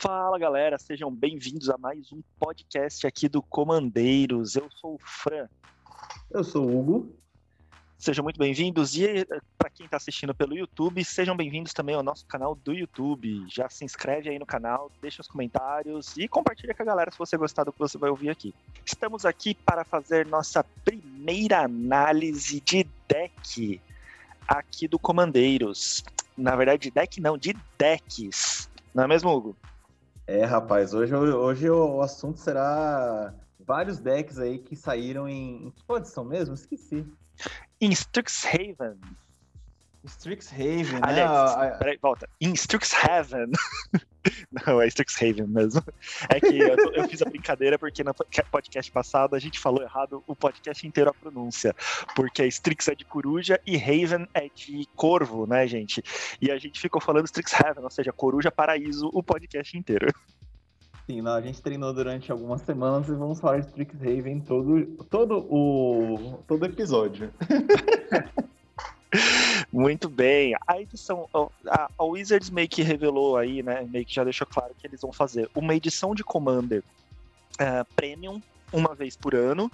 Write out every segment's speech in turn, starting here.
Fala galera, sejam bem-vindos a mais um podcast aqui do Comandeiros. Eu sou o Fran. Eu sou o Hugo. Sejam muito bem-vindos e para quem está assistindo pelo YouTube, sejam bem-vindos também ao nosso canal do YouTube. Já se inscreve aí no canal, deixa os comentários e compartilha com a galera se você gostar do que você vai ouvir aqui. Estamos aqui para fazer nossa primeira análise de deck aqui do Comandeiros. Na verdade, deck não, de decks. Não é mesmo, Hugo? É, rapaz, hoje, hoje o assunto será vários decks aí que saíram em. Em que posição mesmo? Esqueci. Em Strixhaven. Strixhaven, né? Aliás, peraí, volta. Em Strixhaven. Não, é Strixhaven mesmo. É que eu, eu, fiz a brincadeira porque no podcast passado a gente falou errado o podcast inteiro a pronúncia. Porque Strix é de coruja e Haven é de corvo, né, gente? E a gente ficou falando Strixhaven, ou seja, coruja paraíso, o podcast inteiro. Sim, não, a gente treinou durante algumas semanas e vamos falar de Strixhaven todo, todo o todo episódio. Muito bem. A edição, a, a Wizards meio que revelou aí, né? Meio que já deixou claro que eles vão fazer uma edição de Commander uh, Premium uma vez por ano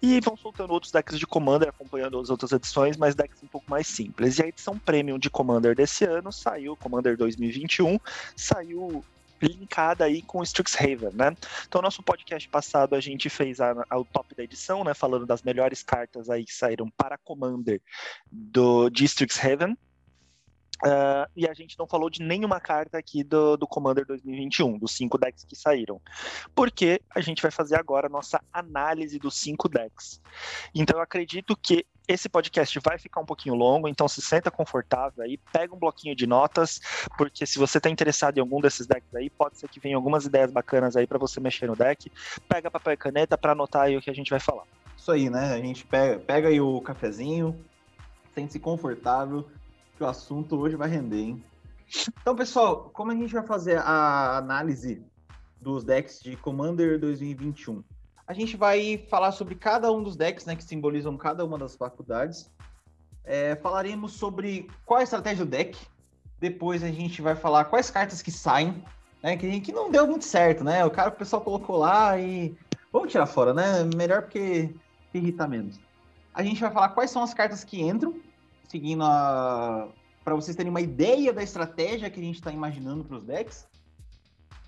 e vão soltando outros decks de Commander acompanhando as outras edições, mas decks um pouco mais simples. E a edição Premium de Commander desse ano saiu, Commander 2021, saiu linkada aí com o Strixhaven, né? Então, nosso podcast passado a gente fez a, a, o top da edição, né? Falando das melhores cartas aí que saíram para Commander do de Strixhaven. Uh, e a gente não falou de nenhuma carta aqui do, do Commander 2021, dos cinco decks que saíram. Porque a gente vai fazer agora a nossa análise dos cinco decks. Então eu acredito que esse podcast vai ficar um pouquinho longo, então se senta confortável aí, pega um bloquinho de notas, porque se você está interessado em algum desses decks aí, pode ser que venha algumas ideias bacanas aí para você mexer no deck. Pega papel e caneta para anotar aí o que a gente vai falar. Isso aí, né? A gente pega, pega aí o cafezinho, sente-se confortável, que o assunto hoje vai render, hein? Então, pessoal, como a gente vai fazer a análise dos decks de Commander 2021? A gente vai falar sobre cada um dos decks, né, que simbolizam cada uma das faculdades. É, falaremos sobre qual é a estratégia do deck. Depois a gente vai falar quais cartas que saem, né, que, que não deu muito certo, né? O cara, o pessoal colocou lá e vamos tirar fora, né? Melhor porque irrita menos. A gente vai falar quais são as cartas que entram, seguindo a para vocês terem uma ideia da estratégia que a gente está imaginando para os decks.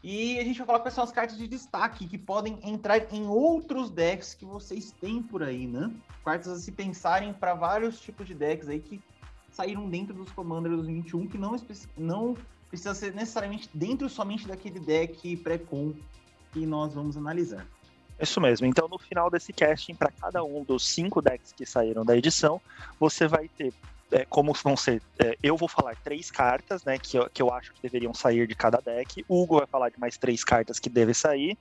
E a gente vai falar quais são as cartas de destaque que podem entrar em outros decks que vocês têm por aí, né? Cartas a se pensarem para vários tipos de decks aí que saíram dentro dos Commander 2021, que não, não precisa ser necessariamente dentro somente daquele deck pré-com que nós vamos analisar. Isso mesmo. Então, no final desse casting, para cada um dos cinco decks que saíram da edição, você vai ter é, como vão ser. É, eu vou falar três cartas, né? Que eu, que eu acho que deveriam sair de cada deck. O Hugo vai falar de mais três cartas que devem sair.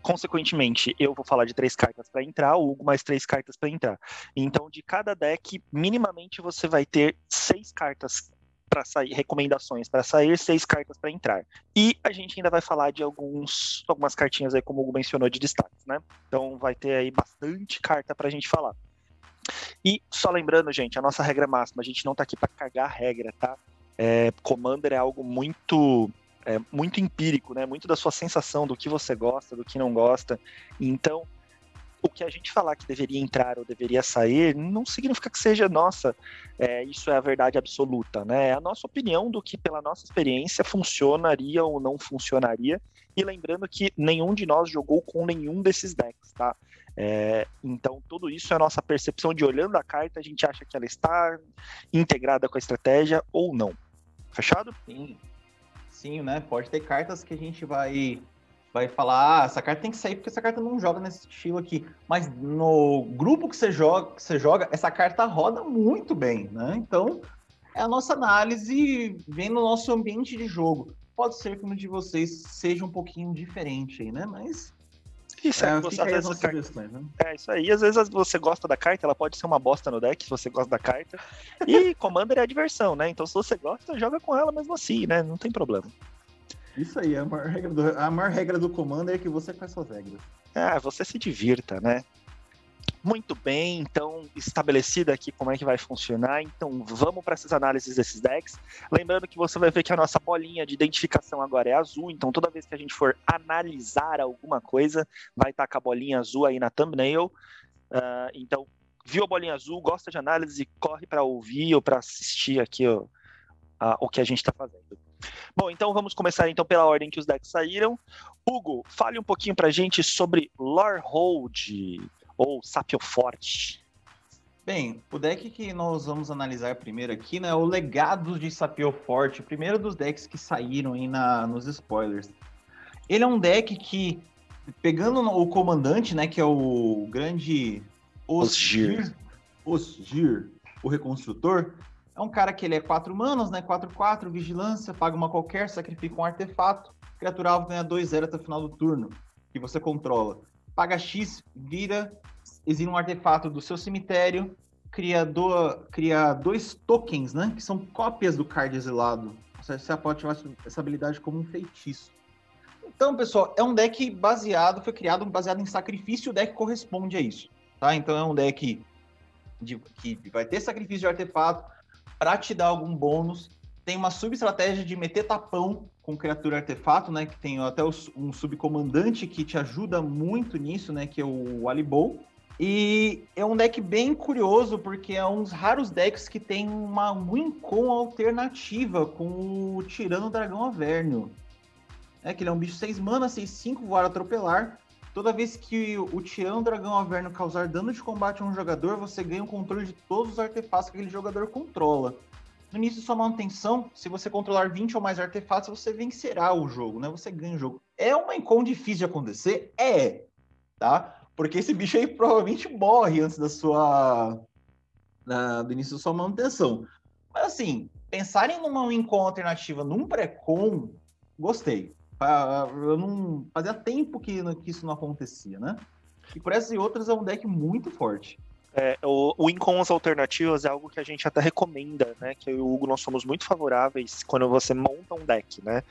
Consequentemente, eu vou falar de três cartas para entrar, o Hugo mais três cartas para entrar. Então, de cada deck, minimamente você vai ter seis cartas para sair, recomendações para sair, seis cartas para entrar. E a gente ainda vai falar de alguns, algumas cartinhas aí, como o Hugo mencionou, de destaques, né? Então vai ter aí bastante carta para a gente falar. E só lembrando, gente, a nossa regra máxima, a gente não tá aqui para cagar a regra, tá? É, Commander é algo muito é, muito empírico, né? Muito da sua sensação do que você gosta, do que não gosta. Então, o que a gente falar que deveria entrar ou deveria sair não significa que seja nossa, é, isso é a verdade absoluta, né? É a nossa opinião do que, pela nossa experiência, funcionaria ou não funcionaria. E lembrando que nenhum de nós jogou com nenhum desses decks, tá? É, então, tudo isso é a nossa percepção de olhando a carta, a gente acha que ela está integrada com a estratégia ou não. Fechado? Sim. Sim, né? Pode ter cartas que a gente vai vai falar, ah, essa carta tem que sair porque essa carta não joga nesse estilo aqui. Mas no grupo que você joga, que você joga, essa carta roda muito bem, né? Então, é a nossa análise vendo o nosso ambiente de jogo. Pode ser que o de vocês seja um pouquinho diferente aí, né? Mas isso é, você, às vezes, carta... né? é isso aí. Às vezes você gosta da carta, ela pode ser uma bosta no deck, se você gosta da carta. E Commander é a diversão, né? Então se você gosta, joga com ela mesmo assim, né? Não tem problema. Isso aí, a maior regra do, a maior regra do Commander é que você faz suas regras. Ah, você se divirta, né? Muito bem, então estabelecida aqui como é que vai funcionar. Então vamos para essas análises desses decks. Lembrando que você vai ver que a nossa bolinha de identificação agora é azul, então toda vez que a gente for analisar alguma coisa, vai estar com a bolinha azul aí na thumbnail. Uh, então, viu a bolinha azul, gosta de análise, corre para ouvir ou para assistir aqui ó, a, o que a gente está fazendo. Bom, então vamos começar então pela ordem que os decks saíram. Hugo, fale um pouquinho para a gente sobre Lore Hold ou Sapio Forte? Bem, o deck que nós vamos analisar primeiro aqui, né, é o legado de Sapio Forte, o primeiro dos decks que saíram aí na, nos spoilers. Ele é um deck que, pegando o comandante, né, que é o grande Osgir, Osgir, o reconstrutor, é um cara que ele é 4 manos, né, 4-4, vigilância, paga uma qualquer, sacrifica um artefato, criatura alvo ganha 2-0 até o final do turno, que você controla. Paga X, vira exila um artefato do seu cemitério, cria, do, cria dois tokens, né? Que são cópias do card exilado. Você pode ativar essa habilidade como um feitiço. Então, pessoal, é um deck baseado, foi criado baseado em sacrifício, o deck corresponde a isso. Tá? Então é um deck de, que vai ter sacrifício de artefato para te dar algum bônus. Tem uma sub-estratégia de meter tapão com criatura artefato, né? Que tem até um subcomandante que te ajuda muito nisso, né? Que é o Alibou. E é um deck bem curioso, porque é um dos raros decks que tem uma Wincon alternativa com o Tirano Dragão Avernio. É que ele é um bicho 6 mana, 6, 5, voar atropelar. Toda vez que o Tirano Dragão Avernio causar dano de combate a um jogador, você ganha o controle de todos os artefatos que aquele jogador controla. No início de sua manutenção, se você controlar 20 ou mais artefatos, você vencerá o jogo, né? Você ganha o jogo. É uma Wincon difícil de acontecer? É, tá? Porque esse bicho aí provavelmente morre antes da sua. Do início da sua manutenção. Mas assim, pensarem numa Wincon alternativa num pré-com, gostei. Eu não. Fazia tempo que, que isso não acontecia, né? E por essas e outras é um deck muito forte. É, o, o Incons alternativas é algo que a gente até recomenda, né? Que eu e o Hugo nós somos muito favoráveis quando você monta um deck, né?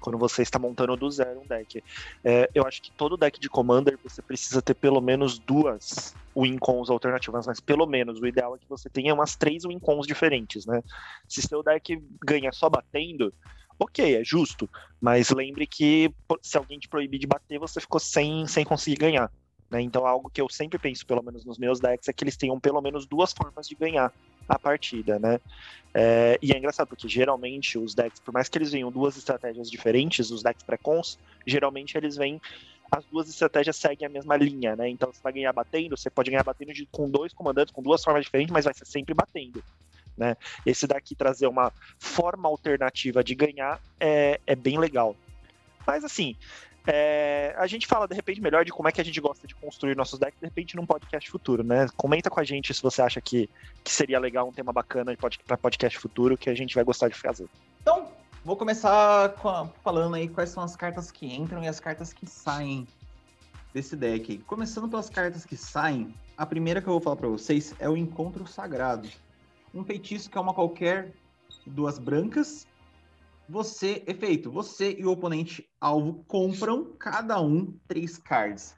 quando você está montando do zero um deck. É, eu acho que todo deck de Commander você precisa ter pelo menos duas Wincons alternativas, mas pelo menos o ideal é que você tenha umas três Wincons diferentes, né? Se seu deck ganha só batendo, ok, é justo, mas lembre que se alguém te proibir de bater, você ficou sem, sem conseguir ganhar. Né? Então, algo que eu sempre penso, pelo menos nos meus decks, é que eles tenham pelo menos duas formas de ganhar a partida, né? É, e é engraçado, porque geralmente os decks, por mais que eles venham duas estratégias diferentes, os decks pré-cons, geralmente eles vêm. As duas estratégias seguem a mesma linha, né? Então você vai ganhar batendo, você pode ganhar batendo de, com dois comandantes, com duas formas diferentes, mas vai ser sempre batendo. Né? Esse daqui trazer uma forma alternativa de ganhar é, é bem legal. Mas assim, é, a gente fala, de repente, melhor de como é que a gente gosta de construir nossos decks, de repente, num podcast futuro, né? Comenta com a gente se você acha que, que seria legal um tema bacana para podcast futuro que a gente vai gostar de fazer. Então, vou começar a, falando aí quais são as cartas que entram e as cartas que saem desse deck. Começando pelas cartas que saem, a primeira que eu vou falar para vocês é o Encontro Sagrado. Um feitiço que é uma qualquer duas brancas você, efeito, você e o oponente alvo compram cada um três cards.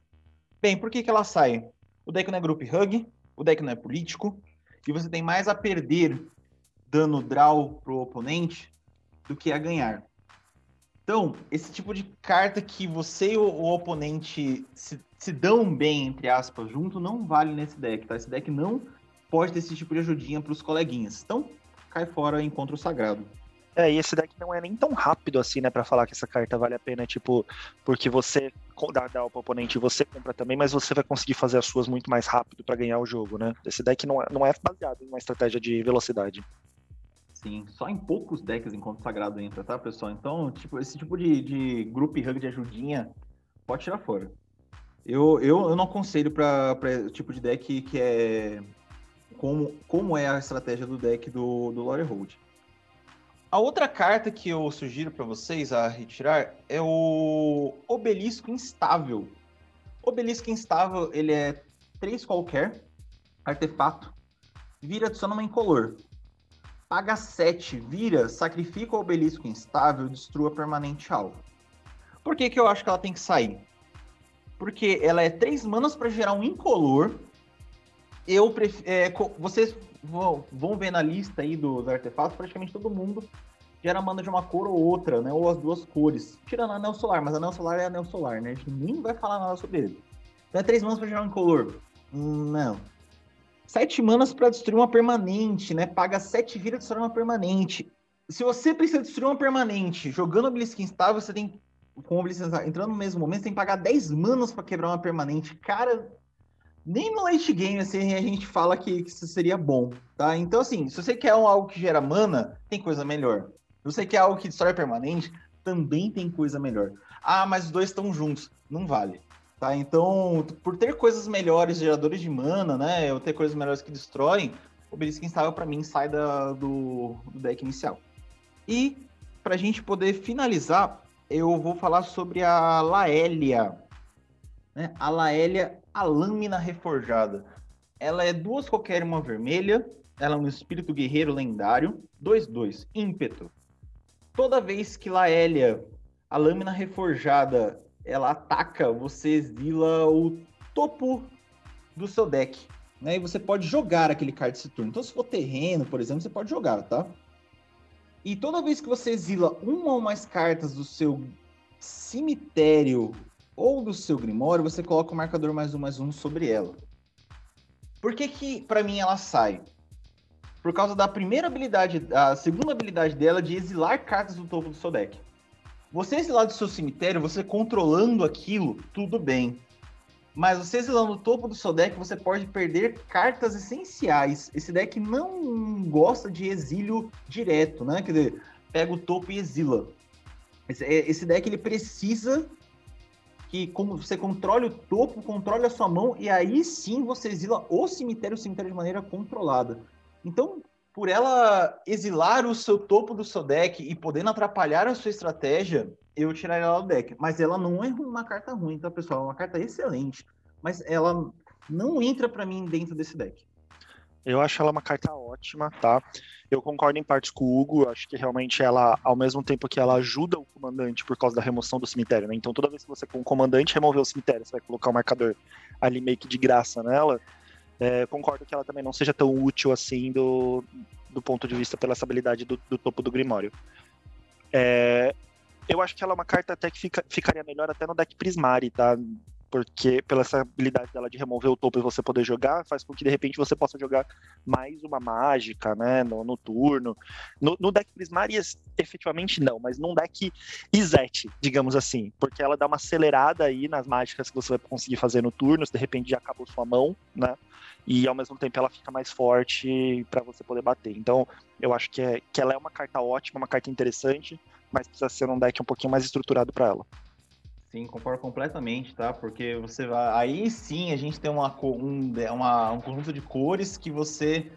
Bem, por que, que ela sai? O deck não é group hug, o deck não é político, e você tem mais a perder dano draw pro oponente do que a ganhar. Então, esse tipo de carta que você e o, o oponente se, se, dão bem, entre aspas, junto, não vale nesse deck, tá? Esse deck não pode ter esse tipo de ajudinha pros coleguinhas. Então, cai fora Encontro Sagrado. É, e esse deck não é nem tão rápido assim, né, para falar que essa carta vale a pena, tipo, porque você dá, dá pro oponente e você compra também, mas você vai conseguir fazer as suas muito mais rápido para ganhar o jogo, né? Esse deck não é, não é baseado em uma estratégia de velocidade. Sim, só em poucos decks enquanto sagrado entra, tá, pessoal? Então, tipo, esse tipo de, de group hug de ajudinha pode tirar fora. Eu, eu, eu não aconselho para tipo de deck que é como, como é a estratégia do deck do, do Lore Hold. A outra carta que eu sugiro para vocês a retirar é o Obelisco Instável. Obelisco Instável, ele é 3 qualquer, artefato, vira, adiciona uma incolor. Paga 7, vira, sacrifica o Obelisco Instável, destrua permanente alvo. Por que, que eu acho que ela tem que sair? Porque ela é 3 manas para gerar um incolor, eu. É, vocês vão, ver na lista aí dos artefatos, praticamente todo mundo gera mana de uma cor ou outra, né? Ou as duas cores. Tirando a anel solar, mas anel solar é anel solar, né? A gente nem vai falar nada sobre ele. Então é três manas pra gerar um incolor. Não. Sete manas para destruir uma permanente, né? Paga sete vidas e destrói uma permanente. Se você precisa destruir uma permanente jogando Obelisk instável, você tem. Com o Obelisk entrando no mesmo momento, você tem que pagar 10 manas para quebrar uma permanente. Cara, nem no late game assim, a gente fala que, que isso seria bom, tá? Então, assim, se você quer algo que gera mana, tem coisa melhor. Se você quer algo que destrói permanente, também tem coisa melhor. Ah, mas os dois estão juntos. Não vale. Tá? Então, por ter coisas melhores, geradores de mana, né? Ou ter coisas melhores que destroem, o Obelisk Instável, para mim, sai da, do, do deck inicial. E, para a gente poder finalizar, eu vou falar sobre a Laélia. Né? A Laélia, a lâmina reforjada. Ela é duas qualquer uma vermelha. Ela é um espírito guerreiro lendário. 2-2, ímpeto. Toda vez que Laélia, a lâmina reforjada, ela ataca, você exila o topo do seu deck. Né? E você pode jogar aquele card desse turno. Então, se for terreno, por exemplo, você pode jogar, tá? E toda vez que você exila uma ou mais cartas do seu cemitério ou do seu grimório, você coloca o marcador mais um mais um sobre ela. Por que que, pra mim, ela sai? Por causa da primeira habilidade, a segunda habilidade dela de exilar cartas do topo do seu deck. Você exilar do seu cemitério, você controlando aquilo, tudo bem. Mas você exilando o topo do seu deck, você pode perder cartas essenciais. Esse deck não gosta de exílio direto, né? Quer dizer, pega o topo e exila. Esse, é, esse deck ele precisa que como você controle o topo, controle a sua mão e aí sim você exila o cemitério, o cemitério de maneira controlada. Então, por ela exilar o seu topo do seu deck e podendo atrapalhar a sua estratégia, eu tiraria ela do deck. Mas ela não é uma carta ruim, tá, pessoal? É uma carta excelente. Mas ela não entra para mim dentro desse deck. Eu acho ela uma carta ótima, tá? Eu concordo em partes com o Hugo, acho que realmente ela, ao mesmo tempo que ela ajuda o comandante por causa da remoção do cemitério, né? Então toda vez que você com o comandante remover o cemitério, você vai colocar o marcador ali meio que de graça nela. É, concordo que ela também não seja tão útil assim do, do ponto de vista pela estabilidade do, do topo do Grimório. É, eu acho que ela é uma carta até que fica, ficaria melhor até no deck Prismari, tá? Porque pela essa habilidade dela de remover o topo e você poder jogar, faz com que de repente você possa jogar mais uma mágica, né? No, no turno. No, no, deck Prismari, efetivamente não, mas num deck Izete, digamos assim. Porque ela dá uma acelerada aí nas mágicas que você vai conseguir fazer no turno, se de repente já acabou sua mão, né? e ao mesmo tempo ela fica mais forte para você poder bater. Então, eu acho que, é, que ela é uma carta ótima, uma carta interessante, mas precisa ser um deck um pouquinho mais estruturado para ela. Sim, concordo completamente, tá? Porque você vai. Aí sim a gente tem uma, um, uma, um conjunto de cores que você,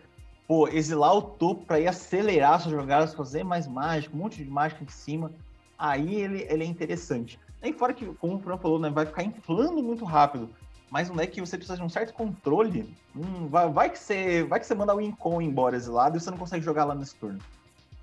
pô, exilar o topo para ir acelerar suas jogadas, fazer mais mágica, um monte de mágica em cima. Aí ele, ele é interessante. Nem fora que, como o Fran falou, né, vai ficar inflando muito rápido mas um deck que você precisa de um certo controle, hum, vai, vai, que você, vai que você manda o Incon embora exilado e você não consegue jogar lá nesse turno.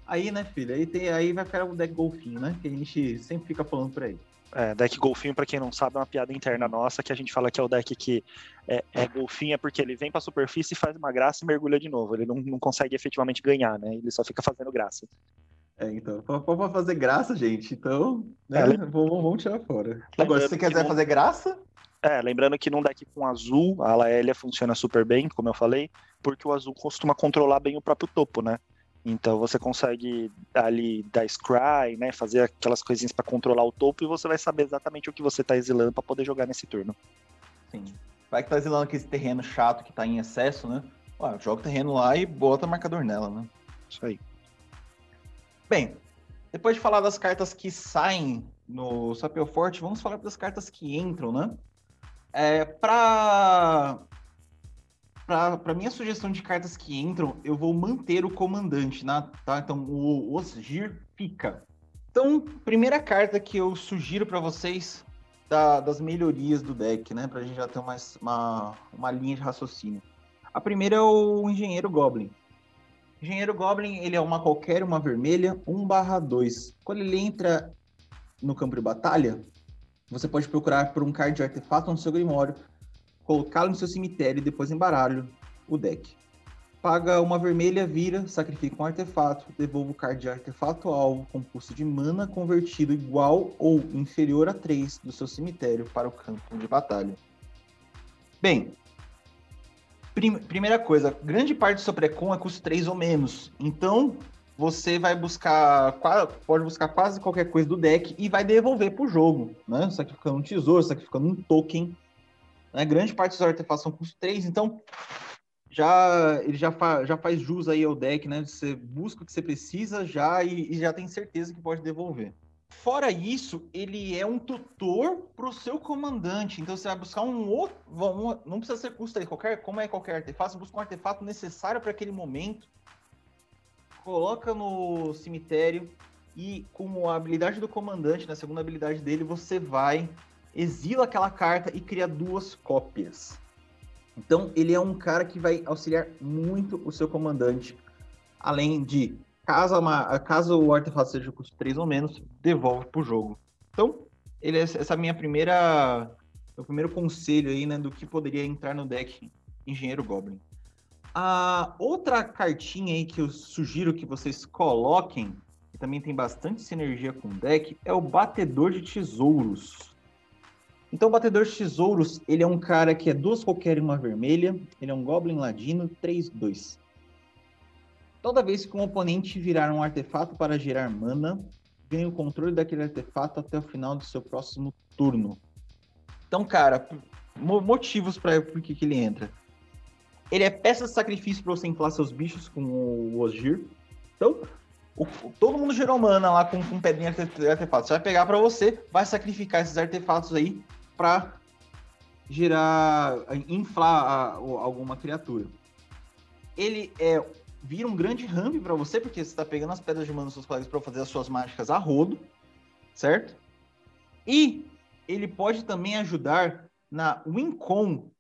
Aí, né, filho, aí, tem, aí vai ficar o deck golfinho, né? Que a gente sempre fica falando por aí. É, deck golfinho, para quem não sabe, é uma piada interna nossa, que a gente fala que é o deck que é, é golfinho, é porque ele vem pra superfície, faz uma graça e mergulha de novo. Ele não, não consegue efetivamente ganhar, né? Ele só fica fazendo graça. É, então, pra, fazer graça, gente, então, né, é, vamos, vamos tirar fora. Agora, se você quiser não... fazer graça, é, lembrando que num deck com azul, a Laélia funciona super bem, como eu falei, porque o azul costuma controlar bem o próprio topo, né? Então você consegue ali dar scry, né, fazer aquelas coisinhas para controlar o topo e você vai saber exatamente o que você tá exilando para poder jogar nesse turno. Sim. Vai que tá exilando aquele terreno chato que tá em excesso, né? Ué, joga o terreno lá e bota marcador nela, né? Isso aí. Bem, depois de falar das cartas que saem no Sapio Forte, vamos falar das cartas que entram, né? É, para para minha sugestão de cartas que entram, eu vou manter o comandante, né? tá? Então o Osgir fica. Então, primeira carta que eu sugiro para vocês da, das melhorias do deck, né? Pra gente já ter mais uma, uma linha de raciocínio. A primeira é o Engenheiro Goblin. Engenheiro Goblin, ele é uma qualquer, uma vermelha, 1/2. Quando ele entra no campo de batalha, você pode procurar por um card de artefato no seu grimório, colocá-lo no seu cemitério e depois embaralho. o deck. Paga uma vermelha, vira, sacrifica um artefato, devolva o card de artefato alvo com custo de mana convertido igual ou inferior a 3 do seu cemitério para o campo de batalha. Bem, prim primeira coisa, grande parte do seu precon é custo 3 ou menos. Então, você vai buscar, pode buscar quase qualquer coisa do deck e vai devolver para o jogo, né? Sacrificando um tesouro, sacrificando um token. Né? Grande parte dos artefatos são custo 3, então já ele já, fa, já faz jus aí ao deck, né? Você busca o que você precisa já e, e já tem certeza que pode devolver. Fora isso, ele é um tutor para o seu comandante. Então você vai buscar um outro. Não precisa ser custo aí, qualquer, como é qualquer artefato, você busca um artefato necessário para aquele momento. Coloca no cemitério e com a habilidade do comandante, na segunda habilidade dele, você vai, exila aquela carta e cria duas cópias. Então, ele é um cara que vai auxiliar muito o seu comandante. Além de, caso, uma, caso o artefato seja custo 3 ou menos, devolve para o jogo. Então, ele é essa minha primeira. Meu primeiro conselho aí, né, do que poderia entrar no deck Engenheiro Goblin. A outra cartinha aí que eu sugiro que vocês coloquem, que também tem bastante sinergia com o deck, é o Batedor de Tesouros. Então, o Batedor de Tesouros, ele é um cara que é duas qualquer e uma vermelha. Ele é um Goblin Ladino 3-2. Toda vez que um oponente virar um artefato para gerar mana, ganha o controle daquele artefato até o final do seu próximo turno. Então, cara, motivos para por que, que ele entra. Ele é peça de sacrifício para você inflar seus bichos com o Osgir. Então, o, todo mundo gerou mana lá com, com pedrinha de artefato. Você vai pegar para você, vai sacrificar esses artefatos aí para gerar, inflar a, a, alguma criatura. Ele é vira um grande ramp para você, porque você está pegando as pedras de mana dos seus colegas para fazer as suas mágicas a rodo, certo? E ele pode também ajudar na Wincon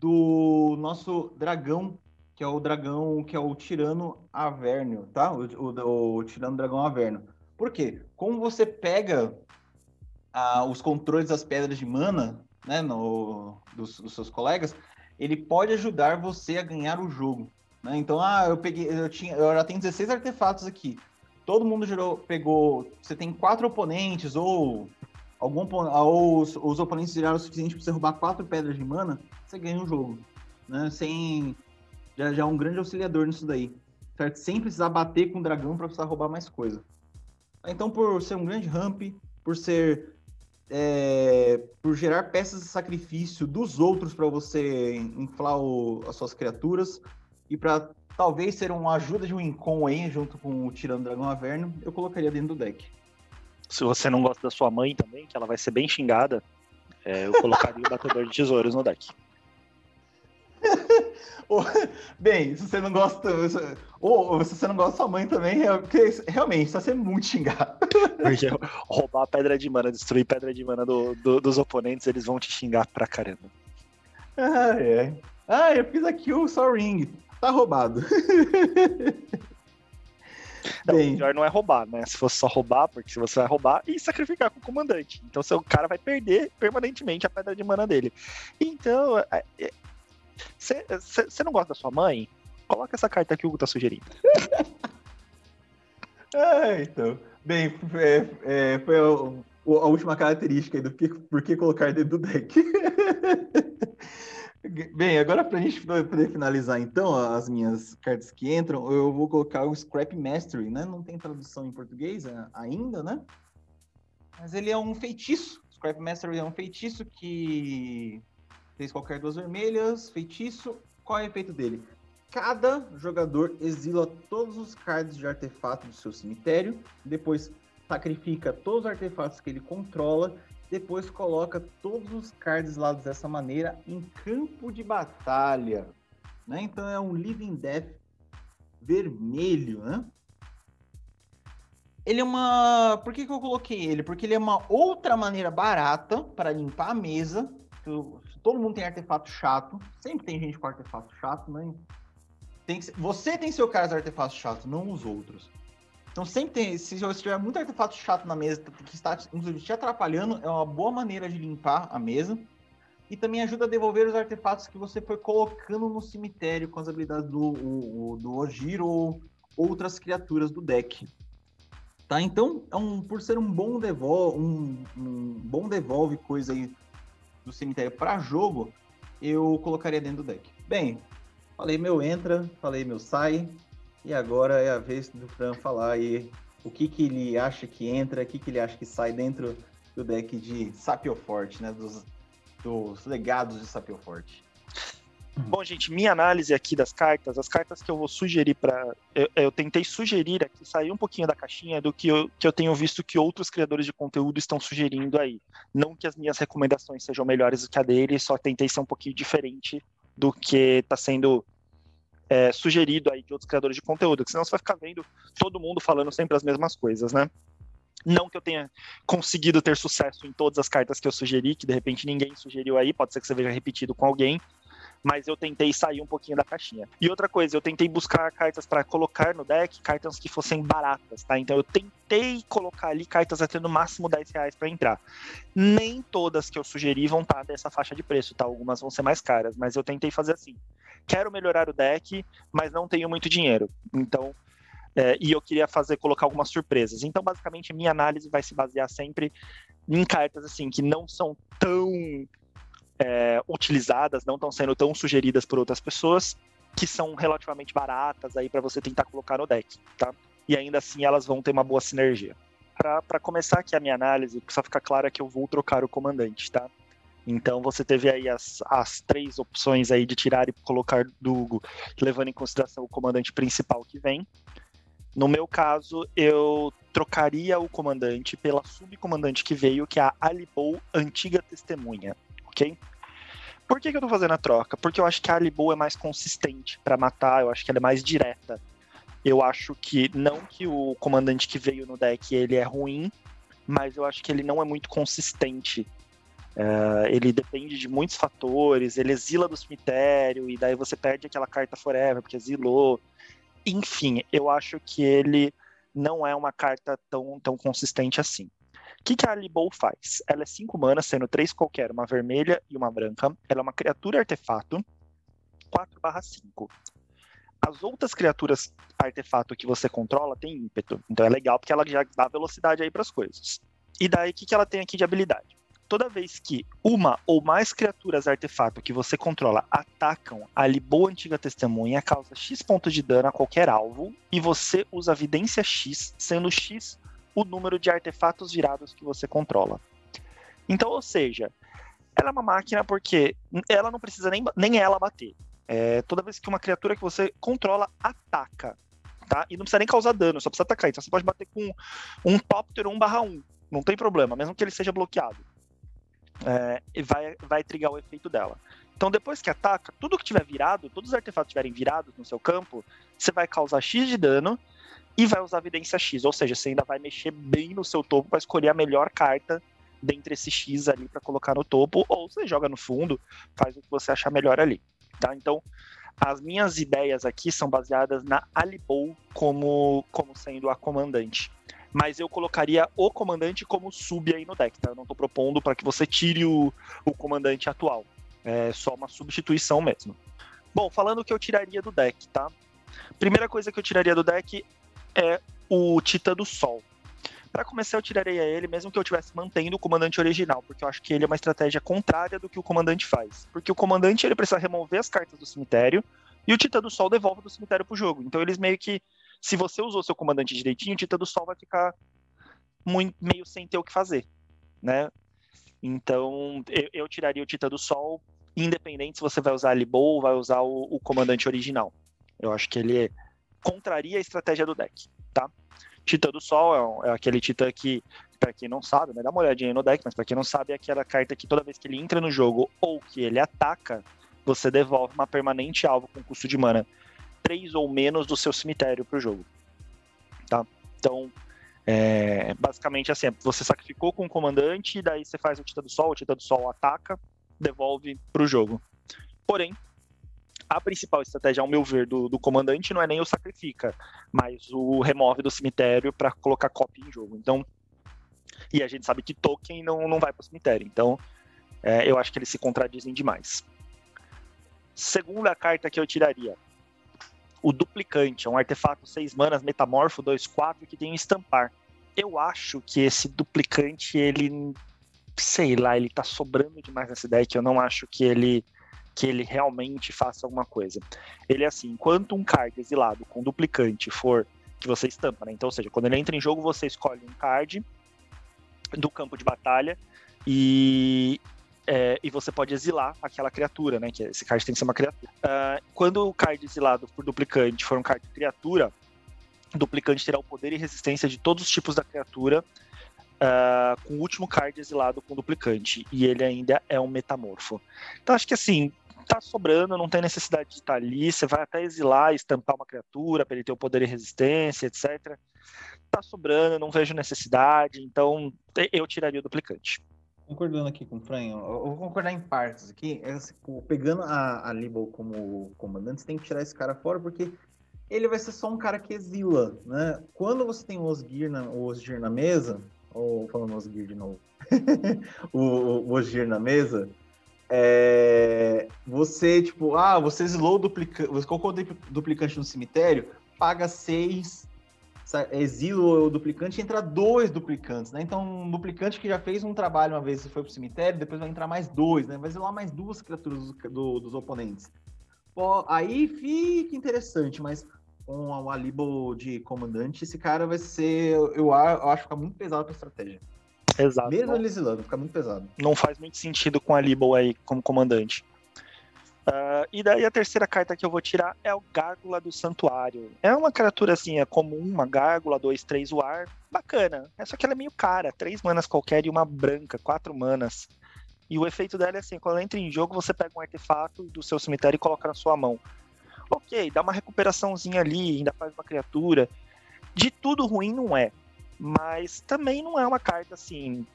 do nosso dragão, que é o dragão, que é o Tirano Avernio, tá? O, o, o Tirano Dragão Avernio. Por quê? Como você pega a, os controles das pedras de mana, né, no, dos, dos, seus colegas, ele pode ajudar você a ganhar o jogo. Né? Então, ah, eu peguei, eu tinha, eu já tenho 16 artefatos aqui. Todo mundo gerou, pegou. Você tem quatro oponentes ou algum ou os, os oponentes geraram o suficiente para você roubar quatro pedras de mana, você ganha o jogo, né? Sem já, já é um grande auxiliador nisso daí, certo? Sem precisar bater com o dragão para precisar roubar mais coisa. Então, por ser um grande ramp, por ser é, por gerar peças de sacrifício dos outros para você inflar o, as suas criaturas e para talvez ser uma ajuda de um Incon aí junto com o Tirando Dragão Averno, eu colocaria dentro do deck. Se você não gosta da sua mãe também, que ela vai ser bem xingada, é, eu colocaria o Batedor de Tesouros no deck. Bem, se você não gosta. Ou se você não gosta da sua mãe também, realmente, está sendo muito xingado. Porque roubar pedra de mana, destruir pedra de mana do, do, dos oponentes, eles vão te xingar pra caramba. Ah, é. Ah, eu fiz aqui o Sol Ring. Tá roubado. Não, Bem... o pior não é roubar, né? Se fosse só roubar, porque se você vai roubar e sacrificar com o comandante. Então, seu cara vai perder permanentemente a pedra de mana dele. Então, é, é, você não gosta da sua mãe? Coloca essa carta que o Hugo tá sugerindo. ah, então. Bem, é, é, foi a, última característica do que, por que colocar dentro do deck. Bem, agora para a gente poder finalizar então as minhas cartas que entram, eu vou colocar o Scrap Mastery, né? Não tem tradução em português é, ainda, né? Mas ele é um feitiço. Scrap Mastery é um feitiço que Fez qualquer duas vermelhas, feitiço. Qual é o efeito dele? Cada jogador exila todos os cards de artefato do seu cemitério, depois sacrifica todos os artefatos que ele controla, depois coloca todos os cards lá dessa maneira em campo de batalha. Né? Então é um Living Death vermelho, né? Ele é uma. Por que, que eu coloquei ele? Porque ele é uma outra maneira barata para limpar a mesa todo mundo tem artefato chato, sempre tem gente com artefato chato, né? Tem ser, você tem seu cara de artefato chato, não os outros. Então sempre tem, se você tiver muito artefato chato na mesa que está te atrapalhando, é uma boa maneira de limpar a mesa. E também ajuda a devolver os artefatos que você foi colocando no cemitério com as habilidades do, o, do Ojiro ou outras criaturas do deck. Tá? Então, é um, por ser um bom devolve, um, um bom devolve coisa aí do cemitério para jogo, eu colocaria dentro do deck. Bem, falei meu entra, falei meu sai, e agora é a vez do Fran falar aí o que, que ele acha que entra, o que, que ele acha que sai dentro do deck de Sapio Forte, né? Dos, dos legados de Sapio Forte. Bom, gente, minha análise aqui das cartas, as cartas que eu vou sugerir para. Eu, eu, tentei sugerir aqui, sair um pouquinho da caixinha do que eu, que eu tenho visto que outros criadores de conteúdo estão sugerindo aí. Não que as minhas recomendações sejam melhores do que a dele, só tentei ser um pouquinho diferente do que está sendo é, sugerido aí de outros criadores de conteúdo, senão você vai ficar vendo todo mundo falando sempre as mesmas coisas, né? Não que eu tenha conseguido ter sucesso em todas as cartas que eu sugeri, que de repente ninguém sugeriu aí, pode ser que você veja repetido com alguém, mas eu tentei sair um pouquinho da caixinha. E outra coisa, eu tentei buscar cartas para colocar no deck, cartas que fossem baratas, tá? Então eu tentei colocar ali cartas até no máximo 10 reais para entrar. Nem todas que eu sugeri vão estar tá dessa faixa de preço, tá? Algumas vão ser mais caras, mas eu tentei fazer assim. Quero melhorar o deck, mas não tenho muito dinheiro. Então, é, e eu queria fazer, colocar algumas surpresas. Então, basicamente, minha análise vai se basear sempre em cartas assim que não são tão é, utilizadas, não estão sendo tão sugeridas por outras pessoas, que são relativamente baratas aí para você tentar colocar no deck, tá? E ainda assim elas vão ter uma boa sinergia. Para começar aqui a minha análise, só ficar claro que eu vou trocar o comandante, tá? Então você teve aí as, as três opções aí de tirar e colocar do Hugo, levando em consideração o comandante principal que vem. No meu caso, eu trocaria o comandante pela subcomandante que veio, que é a Alibou Antiga Testemunha ok? Por que, que eu tô fazendo a troca? Porque eu acho que a Alibu é mais consistente para matar, eu acho que ela é mais direta. Eu acho que, não que o comandante que veio no deck ele é ruim, mas eu acho que ele não é muito consistente. Uh, ele depende de muitos fatores, ele exila do cemitério, e daí você perde aquela carta forever, porque exilou. Enfim, eu acho que ele não é uma carta tão, tão consistente assim. Que, que a Alibou faz? Ela é 5 manas, sendo 3 qualquer, uma vermelha e uma branca. Ela é uma criatura artefato, 4/5. As outras criaturas artefato que você controla têm ímpeto. Então é legal porque ela já dá velocidade aí para as coisas. E daí, o que, que ela tem aqui de habilidade? Toda vez que uma ou mais criaturas artefato que você controla atacam a Libou Antiga Testemunha, causa X pontos de dano a qualquer alvo, e você usa a Vidência X, sendo X o número de artefatos virados que você controla. Então, ou seja, ela é uma máquina porque ela não precisa nem, nem ela bater. É, toda vez que uma criatura que você controla ataca, tá? E não precisa nem causar dano, só precisa atacar. Então você pode bater com um Topter 1/1, não tem problema, mesmo que ele seja bloqueado. É, vai, vai trigar o efeito dela. Então, depois que ataca, tudo que tiver virado, todos os artefatos estiverem virados no seu campo, você vai causar X de dano e vai usar evidência X, ou seja, você ainda vai mexer bem no seu topo para escolher a melhor carta dentre esse X ali para colocar no topo, ou você joga no fundo, faz o que você achar melhor ali, tá? Então, as minhas ideias aqui são baseadas na Alibou como, como sendo a comandante. Mas eu colocaria o comandante como sub aí no deck, tá? Eu não estou propondo para que você tire o, o comandante atual. É só uma substituição mesmo. Bom, falando o que eu tiraria do deck, tá? Primeira coisa que eu tiraria do deck é o Titã do Sol. Para começar, eu tiraria ele, mesmo que eu estivesse mantendo o comandante original, porque eu acho que ele é uma estratégia contrária do que o comandante faz. Porque o comandante ele precisa remover as cartas do cemitério e o Titã do Sol devolve do cemitério pro jogo. Então eles meio que, se você usou seu comandante direitinho, o Titã do Sol vai ficar muito, meio sem ter o que fazer, né? Então eu, eu tiraria o Titã do Sol, independente se você vai usar a Libou ou vai usar o, o comandante original. Eu acho que ele é contraria a estratégia do deck, tá? Titã do Sol é, um, é aquele Titã que, para quem não sabe, né, dá uma olhadinha no deck, mas para quem não sabe, é aquela carta que toda vez que ele entra no jogo ou que ele ataca, você devolve uma permanente alvo com custo de mana 3 ou menos do seu cemitério pro jogo. Tá? Então, é, basicamente assim, você sacrificou com o comandante, daí você faz o Titã do Sol, o Titã do Sol ataca, devolve pro jogo. Porém, a principal estratégia, ao meu ver, do, do comandante não é nem o sacrifica, mas o remove do cemitério para colocar copy em jogo. Então, e a gente sabe que token não, não vai para o cemitério. Então, É, eu acho que eles se contradizem demais. Segunda carta que eu tiraria. O Duplicante, é um artefato 6 manas, metamorfo 2-4, que tem um estampar. Eu acho que esse Duplicante, ele. Sei lá, ele tá sobrando demais nessa deck. Eu não acho que ele que ele realmente faça alguma coisa. Ele é assim, enquanto um card exilado com duplicante for que você estampa, né? Então, ou seja, quando ele entra em jogo, você escolhe um card do campo de batalha e, é, e você pode exilar aquela criatura, né? Que esse card tem que ser uma criatura. Uh, quando o card exilado por duplicante for um card de criatura, o duplicante terá o poder e resistência de todos os tipos da criatura, uh, com o último card exilado com duplicante. E ele ainda é um metamorfo. Então acho que assim, tá sobrando, não tem necessidade de estar ali, você vai até exilar, estampar uma criatura para ele ter o poder e resistência, etc. Tá sobrando, não vejo necessidade, então eu tiraria o duplicante. Concordando aqui com o Fran, eu vou concordar em partes aqui. É assim, pegando a, a Libel como comandante, você tem que tirar esse cara fora, porque ele vai ser só um cara que exila, né? Quando você tem o Osgir na, o Osgir na mesa, ou falando Osgir de novo, o, o Osgir na mesa, é, você, tipo, ah, você o duplicante, você colocou duplicante no cemitério, paga seis, exila o duplicante e entra dois duplicantes, né? Então, um duplicante que já fez um trabalho uma vez e foi pro cemitério, depois vai entrar mais dois, né? Vai exilar mais duas criaturas do, do, dos oponentes. Pô, aí fica interessante, mas com o Alibo de comandante, esse cara vai ser, eu, eu acho, ficar muito pesado pra estratégia. Exato. Mesmo ele exilando, fica muito pesado. Não faz muito sentido com a Libel aí como comandante. Uh, e daí a terceira carta que eu vou tirar é o Gárgula do Santuário. É uma criatura assim, é comum, uma gárgula, 2, 3 o ar. Bacana. É só que ela é meio cara. Três manas qualquer e uma branca, quatro manas. E o efeito dela é assim, quando ela entra em jogo, você pega um artefato do seu cemitério e coloca na sua mão. Ok, dá uma recuperaçãozinha ali, ainda faz uma criatura. De tudo ruim não é mas também não é uma carta assim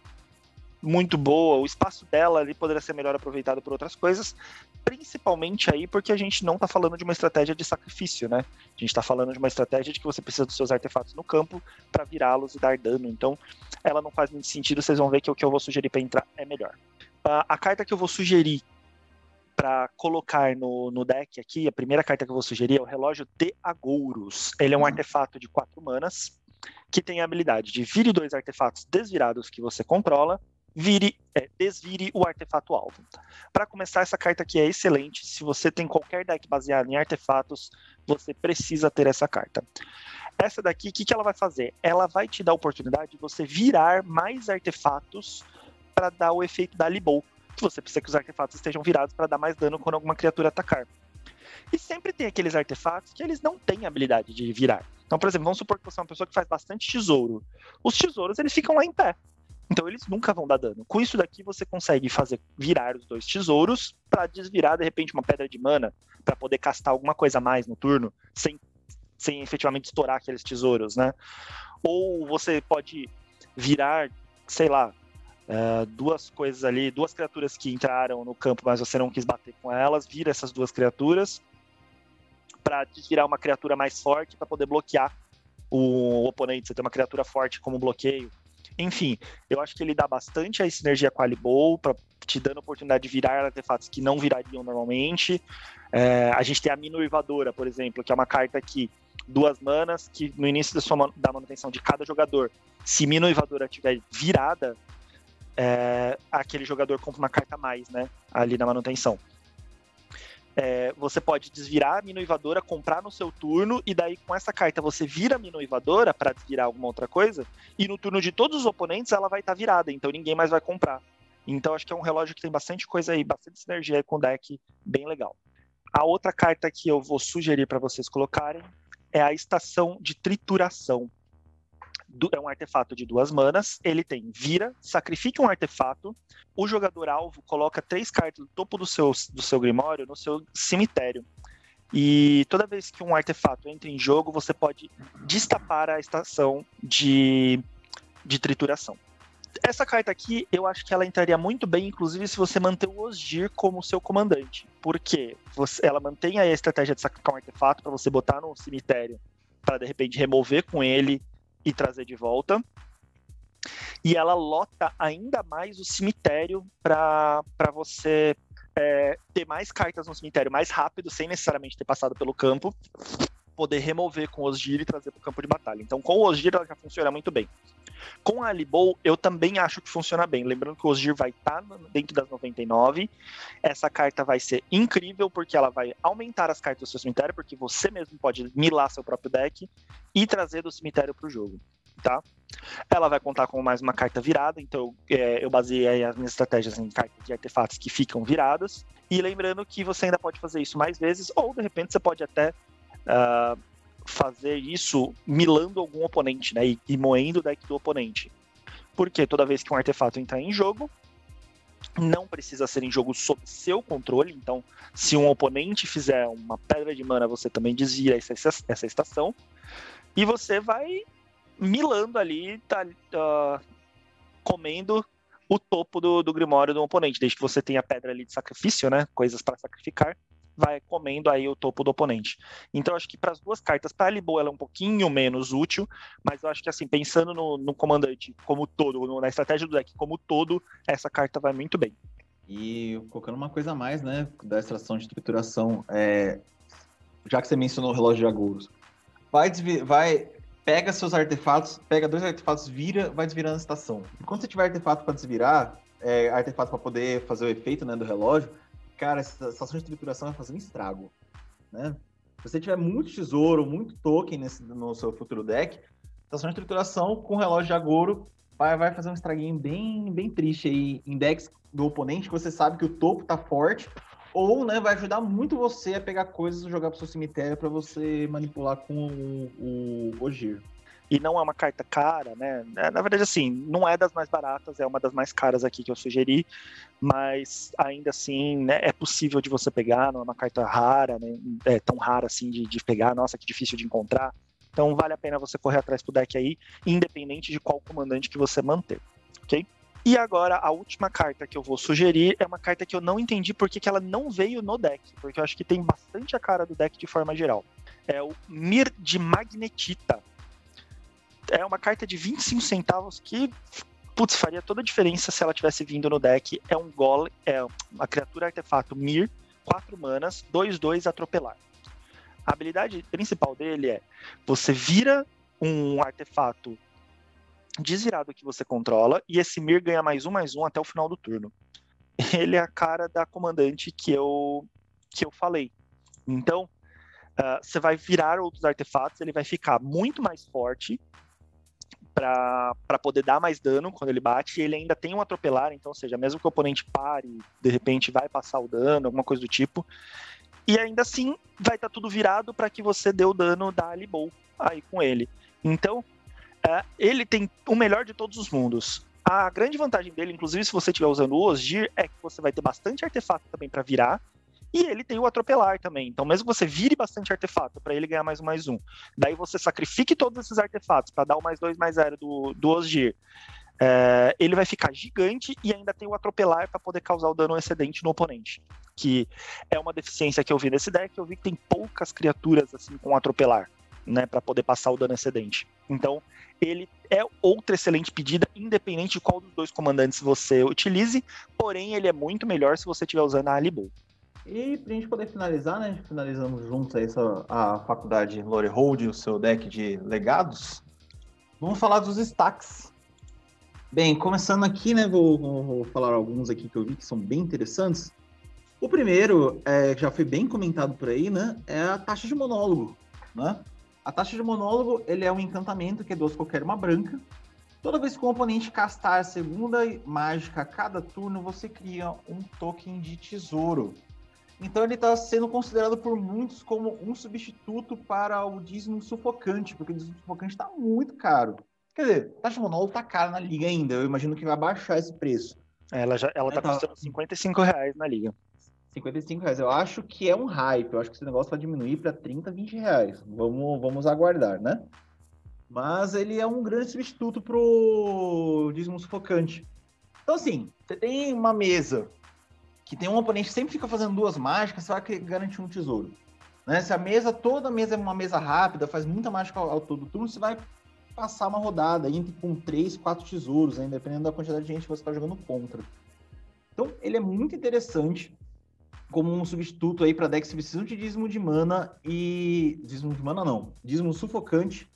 muito boa. O espaço dela ali poderia ser melhor aproveitado por outras coisas, principalmente aí porque a gente não está falando de uma estratégia de sacrifício, né? A gente está falando de uma estratégia de que você precisa dos seus artefatos no campo para virá-los e dar dano. Então, ela não faz muito sentido. Vocês vão ver que o que eu vou sugerir para entrar é melhor. Uh, a carta que eu vou sugerir para colocar no, no deck aqui, a primeira carta que eu vou sugerir é o relógio de Agouros. Ele é um uhum. artefato de quatro manas que tem a habilidade de vire dois artefatos desvirados que você controla, vire, é, desvire o artefato alvo. Para começar, essa carta aqui é excelente. Se você tem qualquer deck baseado em artefatos, você precisa ter essa carta. Essa daqui, o que, que ela vai fazer? Ela vai te dar a oportunidade de você virar mais artefatos para dar o efeito da Libou. Você precisa que os artefatos estejam virados para dar mais dano quando alguma criatura atacar. E sempre tem aqueles artefatos que eles não têm habilidade de virar. Então, por exemplo, vamos supor que você é uma pessoa que faz bastante tesouro. Os tesouros, eles ficam lá em pé. Então eles nunca vão dar dano. Com isso daqui você consegue fazer virar os dois tesouros para desvirar de repente uma pedra de mana para poder castar alguma coisa a mais no turno sem sem efetivamente estourar aqueles tesouros, né? Ou você pode virar, sei lá, uh, duas coisas ali, duas criaturas que entraram no campo, mas você não quis bater com elas, vira essas duas criaturas para desvirar uma criatura mais forte para poder bloquear o oponente. Você tem uma criatura forte como bloqueio. Enfim, eu acho que ele dá bastante a sinergia com a Alibou, para te dando a oportunidade de virar artefatos que não virariam normalmente. É, a gente tem a Minuivadora, por exemplo, que é uma carta que duas manas, que no início da, sua, da manutenção de cada jogador, se Minuivadora tiver virada, é, aquele jogador compra uma carta a mais, né? Ali na manutenção é, você pode desvirar a minuivadora, comprar no seu turno, e daí com essa carta você vira a minuivadora para desvirar alguma outra coisa, e no turno de todos os oponentes ela vai estar tá virada, então ninguém mais vai comprar. Então acho que é um relógio que tem bastante coisa aí, bastante sinergia aí com o deck, bem legal. A outra carta que eu vou sugerir para vocês colocarem é a estação de trituração é um artefato de duas manas. Ele tem vira, sacrifique um artefato. O jogador alvo coloca três cartas no topo do seu, do seu grimório no seu cemitério. E toda vez que um artefato entra em jogo, você pode destapar a estação de, de trituração. Essa carta aqui, eu acho que ela entraria muito bem, inclusive se você manter o Osgir como seu comandante. Porque você, ela mantém a estratégia de sacrificar um artefato para você botar no cemitério para de repente remover com ele e trazer de volta. e ela lota ainda mais o cemitério para você é, ter mais cartas no cemitério mais rápido, sem necessariamente ter passado pelo campo, poder remover com o Osgir e trazer para o campo de batalha. Então, com o Osgir ela já funciona muito bem. Com a Alibou, eu também acho que funciona bem. Lembrando que o Osgir vai estar tá dentro das 99. Essa carta vai ser incrível, porque ela vai aumentar as cartas do seu cemitério, porque você mesmo pode milar seu próprio deck e trazer do cemitério para o jogo. Tá? Ela vai contar com mais uma carta virada, então é, eu baseei as minhas estratégias em cartas de artefatos que ficam viradas. E lembrando que você ainda pode fazer isso mais vezes, ou de repente você pode até uh, fazer isso milando algum oponente, né? E, e moendo o deck do oponente. Porque toda vez que um artefato entrar em jogo, não precisa ser em jogo sob seu controle. Então, se um oponente fizer uma pedra de mana, você também desvia essa, essa estação. E você vai milando ali, tá, uh, comendo o topo do, do Grimório do oponente, desde que você tenha pedra ali de sacrifício, né? Coisas para sacrificar vai comendo aí o topo do oponente. Então, acho que para as duas cartas, para a Libo ela é um pouquinho menos útil, mas eu acho que, assim, pensando no, no comandante como todo, no, na estratégia do deck como todo, essa carta vai muito bem. E colocando uma coisa a mais, né, da extração de trituração, é... já que você mencionou o relógio de agouros, vai, vai pega seus artefatos, pega dois artefatos, vira, vai desvirando a estação. Quando você tiver artefato para desvirar, é, artefato para poder fazer o efeito né, do relógio, cara, essa estação de trituração vai fazer um estrago, né? Se você tiver muito tesouro, muito token nesse, no seu futuro deck, estação de trituração com relógio de agouro vai, vai fazer um estraguinho bem, bem triste aí em decks do oponente, que você sabe que o topo tá forte, ou né, vai ajudar muito você a pegar coisas e jogar pro seu cemitério para você manipular com o, o Ogir e não é uma carta cara, né? É, na verdade, assim, não é das mais baratas, é uma das mais caras aqui que eu sugeri, mas ainda assim, né, é possível de você pegar, não é uma carta rara, né? É tão rara assim de, de pegar, nossa, que difícil de encontrar. Então vale a pena você correr atrás pro deck aí, independente de qual comandante que você manter, ok? E agora, a última carta que eu vou sugerir é uma carta que eu não entendi porque que ela não veio no deck, porque eu acho que tem bastante a cara do deck de forma geral. É o Mir de Magnetita é uma carta de 25 centavos que, putz, faria toda a diferença se ela tivesse vindo no deck. É um golem, é uma criatura artefato Mir, 4 manas, 2-2 atropelar. A habilidade principal dele é você vira um artefato desvirado que você controla e esse Mir ganha mais um, mais um até o final do turno. Ele é a cara da comandante que eu, que eu falei. Então, uh, você vai virar outros artefatos, ele vai ficar muito mais forte para poder dar mais dano quando ele bate. E ele ainda tem um atropelar, então, ou seja, mesmo que o oponente pare, de repente vai passar o dano, alguma coisa do tipo. E ainda assim, vai estar tá tudo virado para que você dê o dano da Alibou aí com ele. Então, é, ele tem o melhor de todos os mundos. A grande vantagem dele, inclusive se você estiver usando o Osgir, é que você vai ter bastante artefato também para virar e ele tem o atropelar também. Então, mesmo que você vire bastante artefato para ele ganhar mais um, mais um, daí você sacrifique todos esses artefatos para dar o mais dois, mais zero do, do Osgir. É, ele vai ficar gigante e ainda tem o atropelar para poder causar o dano excedente no oponente. Que é uma deficiência que eu vi nesse deck. Eu vi que tem poucas criaturas assim com atropelar, né, para poder passar o dano excedente. Então, ele é outra excelente pedida, independente de qual dos dois comandantes você utilize. Porém, ele é muito melhor se você estiver usando a Alibou. E pra gente poder finalizar, né? Finalizamos juntos aí a faculdade Lore Hold, o seu deck de legados. Vamos falar dos stacks. Bem, começando aqui, né? Vou, vou, falar alguns aqui que eu vi que são bem interessantes. O primeiro, é, já foi bem comentado por aí, né? É a taxa de monólogo, né? A taxa de monólogo, ele é um encantamento que é duas qualquer uma branca. Toda vez que o oponente castar a segunda mágica a cada turno, você cria um token de tesouro. Então ele está sendo considerado por muitos como um substituto para o dízimo sufocante, porque o dízimo sufocante está muito caro. Quer dizer, taxa monol está cara na liga ainda. Eu imagino que vai baixar esse preço. Ela já ela tá, tá custando 55 reais na liga. 55 reais. Eu acho que é um hype. Eu acho que esse negócio vai diminuir para 30, 20 reais. Vamos, vamos aguardar, né? Mas ele é um grande substituto pro dízimo sufocante. Então, assim, você tem uma mesa que tem um oponente que sempre fica fazendo duas mágicas, você vai garantir um tesouro. Né? Se a mesa, toda a mesa é uma mesa rápida, faz muita mágica ao, ao todo turno, você vai passar uma rodada, entre com três, quatro tesouros, né, dependendo da quantidade de gente que você está jogando contra. Então, ele é muito interessante como um substituto aí para decks que precisam de dízimo de mana e. Dízimo de mana não. Dízimo sufocante.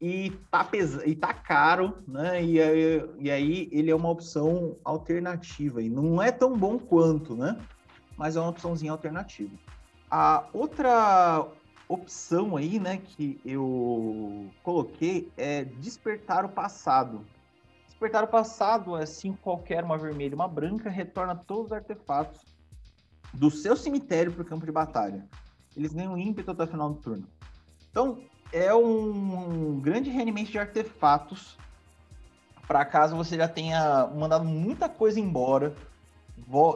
E tá, pes... e tá caro, né? E aí, e aí ele é uma opção alternativa. E não é tão bom quanto, né? Mas é uma opçãozinha alternativa. A outra opção aí, né, que eu coloquei é despertar o passado. Despertar o passado assim qualquer uma vermelha e uma branca retorna todos os artefatos do seu cemitério para o campo de batalha. Eles ganham ímpeto até o final do turno. Então, é um grande reanimento de artefatos para caso você já tenha mandado muita coisa embora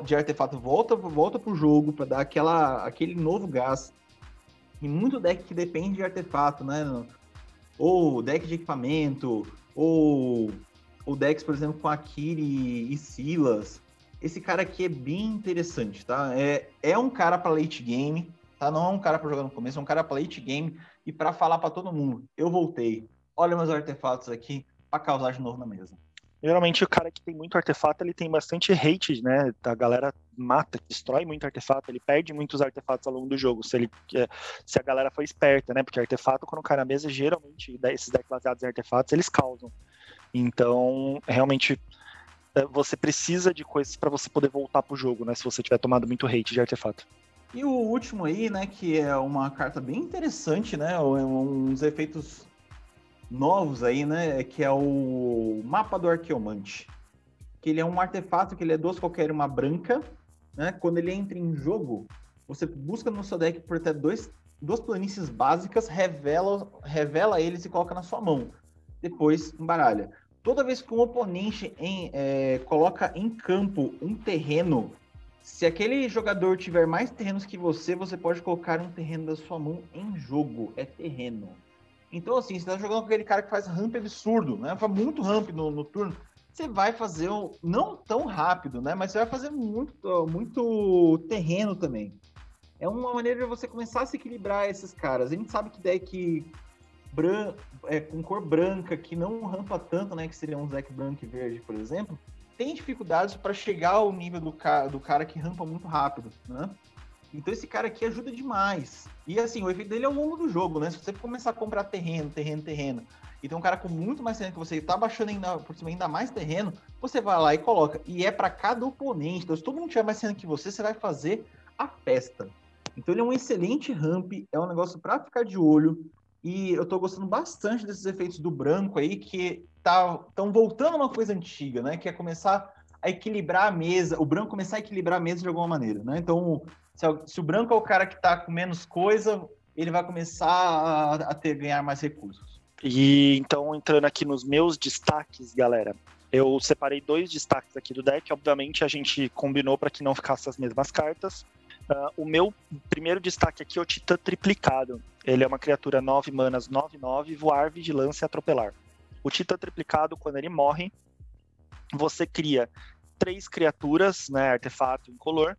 de artefato volta volta pro jogo para dar aquela aquele novo gás e muito deck que depende de artefato né ou deck de equipamento ou o decks, por exemplo, com Akiri e Silas. Esse cara aqui é bem interessante, tá? É, é um cara para late game, tá? Não é um cara para jogar no começo, é um cara para late game e para falar para todo mundo. Eu voltei. Olha meus artefatos aqui para causar de novo na mesa. Geralmente o cara que tem muito artefato, ele tem bastante hate, né? A galera mata, destrói muito artefato, ele perde muitos artefatos ao longo do jogo, se, ele, se a galera for esperta, né? Porque artefato, quando cai na mesa, geralmente, esses decks baseados em artefatos, eles causam. Então, realmente, é, você precisa de coisas para você poder voltar pro jogo, né? Se você tiver tomado muito hate de artefato. E o último aí, né, que é uma carta bem interessante, né? Uns efeitos novos aí, né? Que é o mapa do arqueomante. Que ele é um artefato que ele é duas qualquer uma branca, né? Quando ele entra em jogo, você busca no seu deck por até dois, duas planícies básicas, revela, revela eles e coloca na sua mão. Depois embaralha toda vez que um oponente em, é, coloca em campo um terreno, se aquele jogador tiver mais terrenos que você, você pode colocar um terreno da sua mão em jogo. É terreno. Então, assim, você tá jogando com aquele cara que faz ramp absurdo, né? Faz muito ramp no, no turno. Você vai fazer, um, não tão rápido, né? Mas você vai fazer muito, muito terreno também. É uma maneira de você começar a se equilibrar esses caras. A gente sabe que deck bran é, com cor branca, que não rampa tanto, né? Que seria um deck branco e verde, por exemplo, tem dificuldades para chegar ao nível do, ca do cara que rampa muito rápido, né? Então esse cara aqui ajuda demais. E assim, o efeito dele é ao longo do jogo, né? Se você começar a comprar terreno, terreno, terreno, e tem um cara com muito mais terreno que você, e tá baixando ainda por cima ainda mais terreno, você vai lá e coloca. E é para cada oponente. Então, se todo mundo tiver mais terreno que você, você vai fazer a festa. Então ele é um excelente ramp, é um negócio para ficar de olho. E eu tô gostando bastante desses efeitos do branco aí, que estão tá, voltando uma coisa antiga, né? Que é começar a equilibrar a mesa, o branco começar a equilibrar a mesa de alguma maneira, né? Então, se, se o branco é o cara que tá com menos coisa, ele vai começar a, a ter ganhar mais recursos. E então, entrando aqui nos meus destaques, galera, eu separei dois destaques aqui do deck. Obviamente, a gente combinou para que não ficasse as mesmas cartas. Uh, o meu primeiro destaque aqui é o Titã Triplicado. Ele é uma criatura 9 manas, 9-9, voar, vigilância e atropelar. O Titã Triplicado, quando ele morre, você cria três criaturas, né, artefato incolor,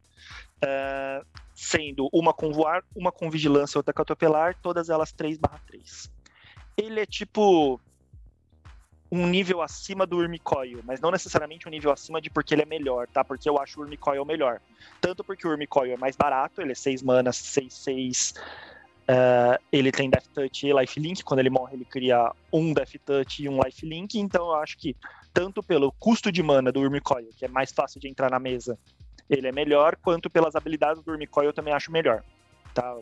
uh, sendo uma com voar, uma com vigilância e outra com atropelar, todas elas 3/3. Ele é tipo um nível acima do Urmicoil, mas não necessariamente um nível acima de porque ele é melhor, tá? Porque eu acho o Urmicoil melhor. Tanto porque o Urmicoil é mais barato, ele é 6 manas, 6, 6. Uh, ele tem Death Touch e Life Link. Quando ele morre, ele cria um Death Touch e um Life Link. Então eu acho que, tanto pelo custo de mana do Urmicoil, que é mais fácil de entrar na mesa, ele é melhor, quanto pelas habilidades do Urmicoil, eu também acho melhor. Tá?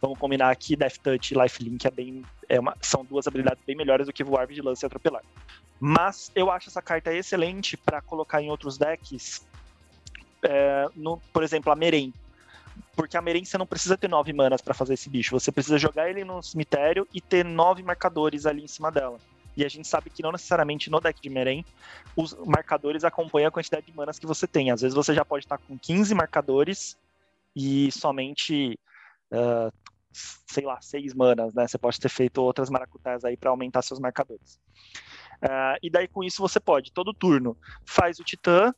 Vamos combinar aqui, Death Touch e Life Link é bem, é uma, são duas habilidades bem melhores do que voar, vigilância e atropelar. Mas eu acho essa carta excelente para colocar em outros decks, é, no, por exemplo, a Meren. Porque a Meren você não precisa ter nove manas para fazer esse bicho, você precisa jogar ele no cemitério e ter nove marcadores ali em cima dela. E a gente sabe que não necessariamente no deck de Meren os marcadores acompanham a quantidade de manas que você tem. Às vezes você já pode estar com 15 marcadores e somente uh, sei lá, seis manas, né? Você pode ter feito outras maracutás aí para aumentar seus marcadores. Uh, e daí com isso você pode, todo turno, faz o Titã,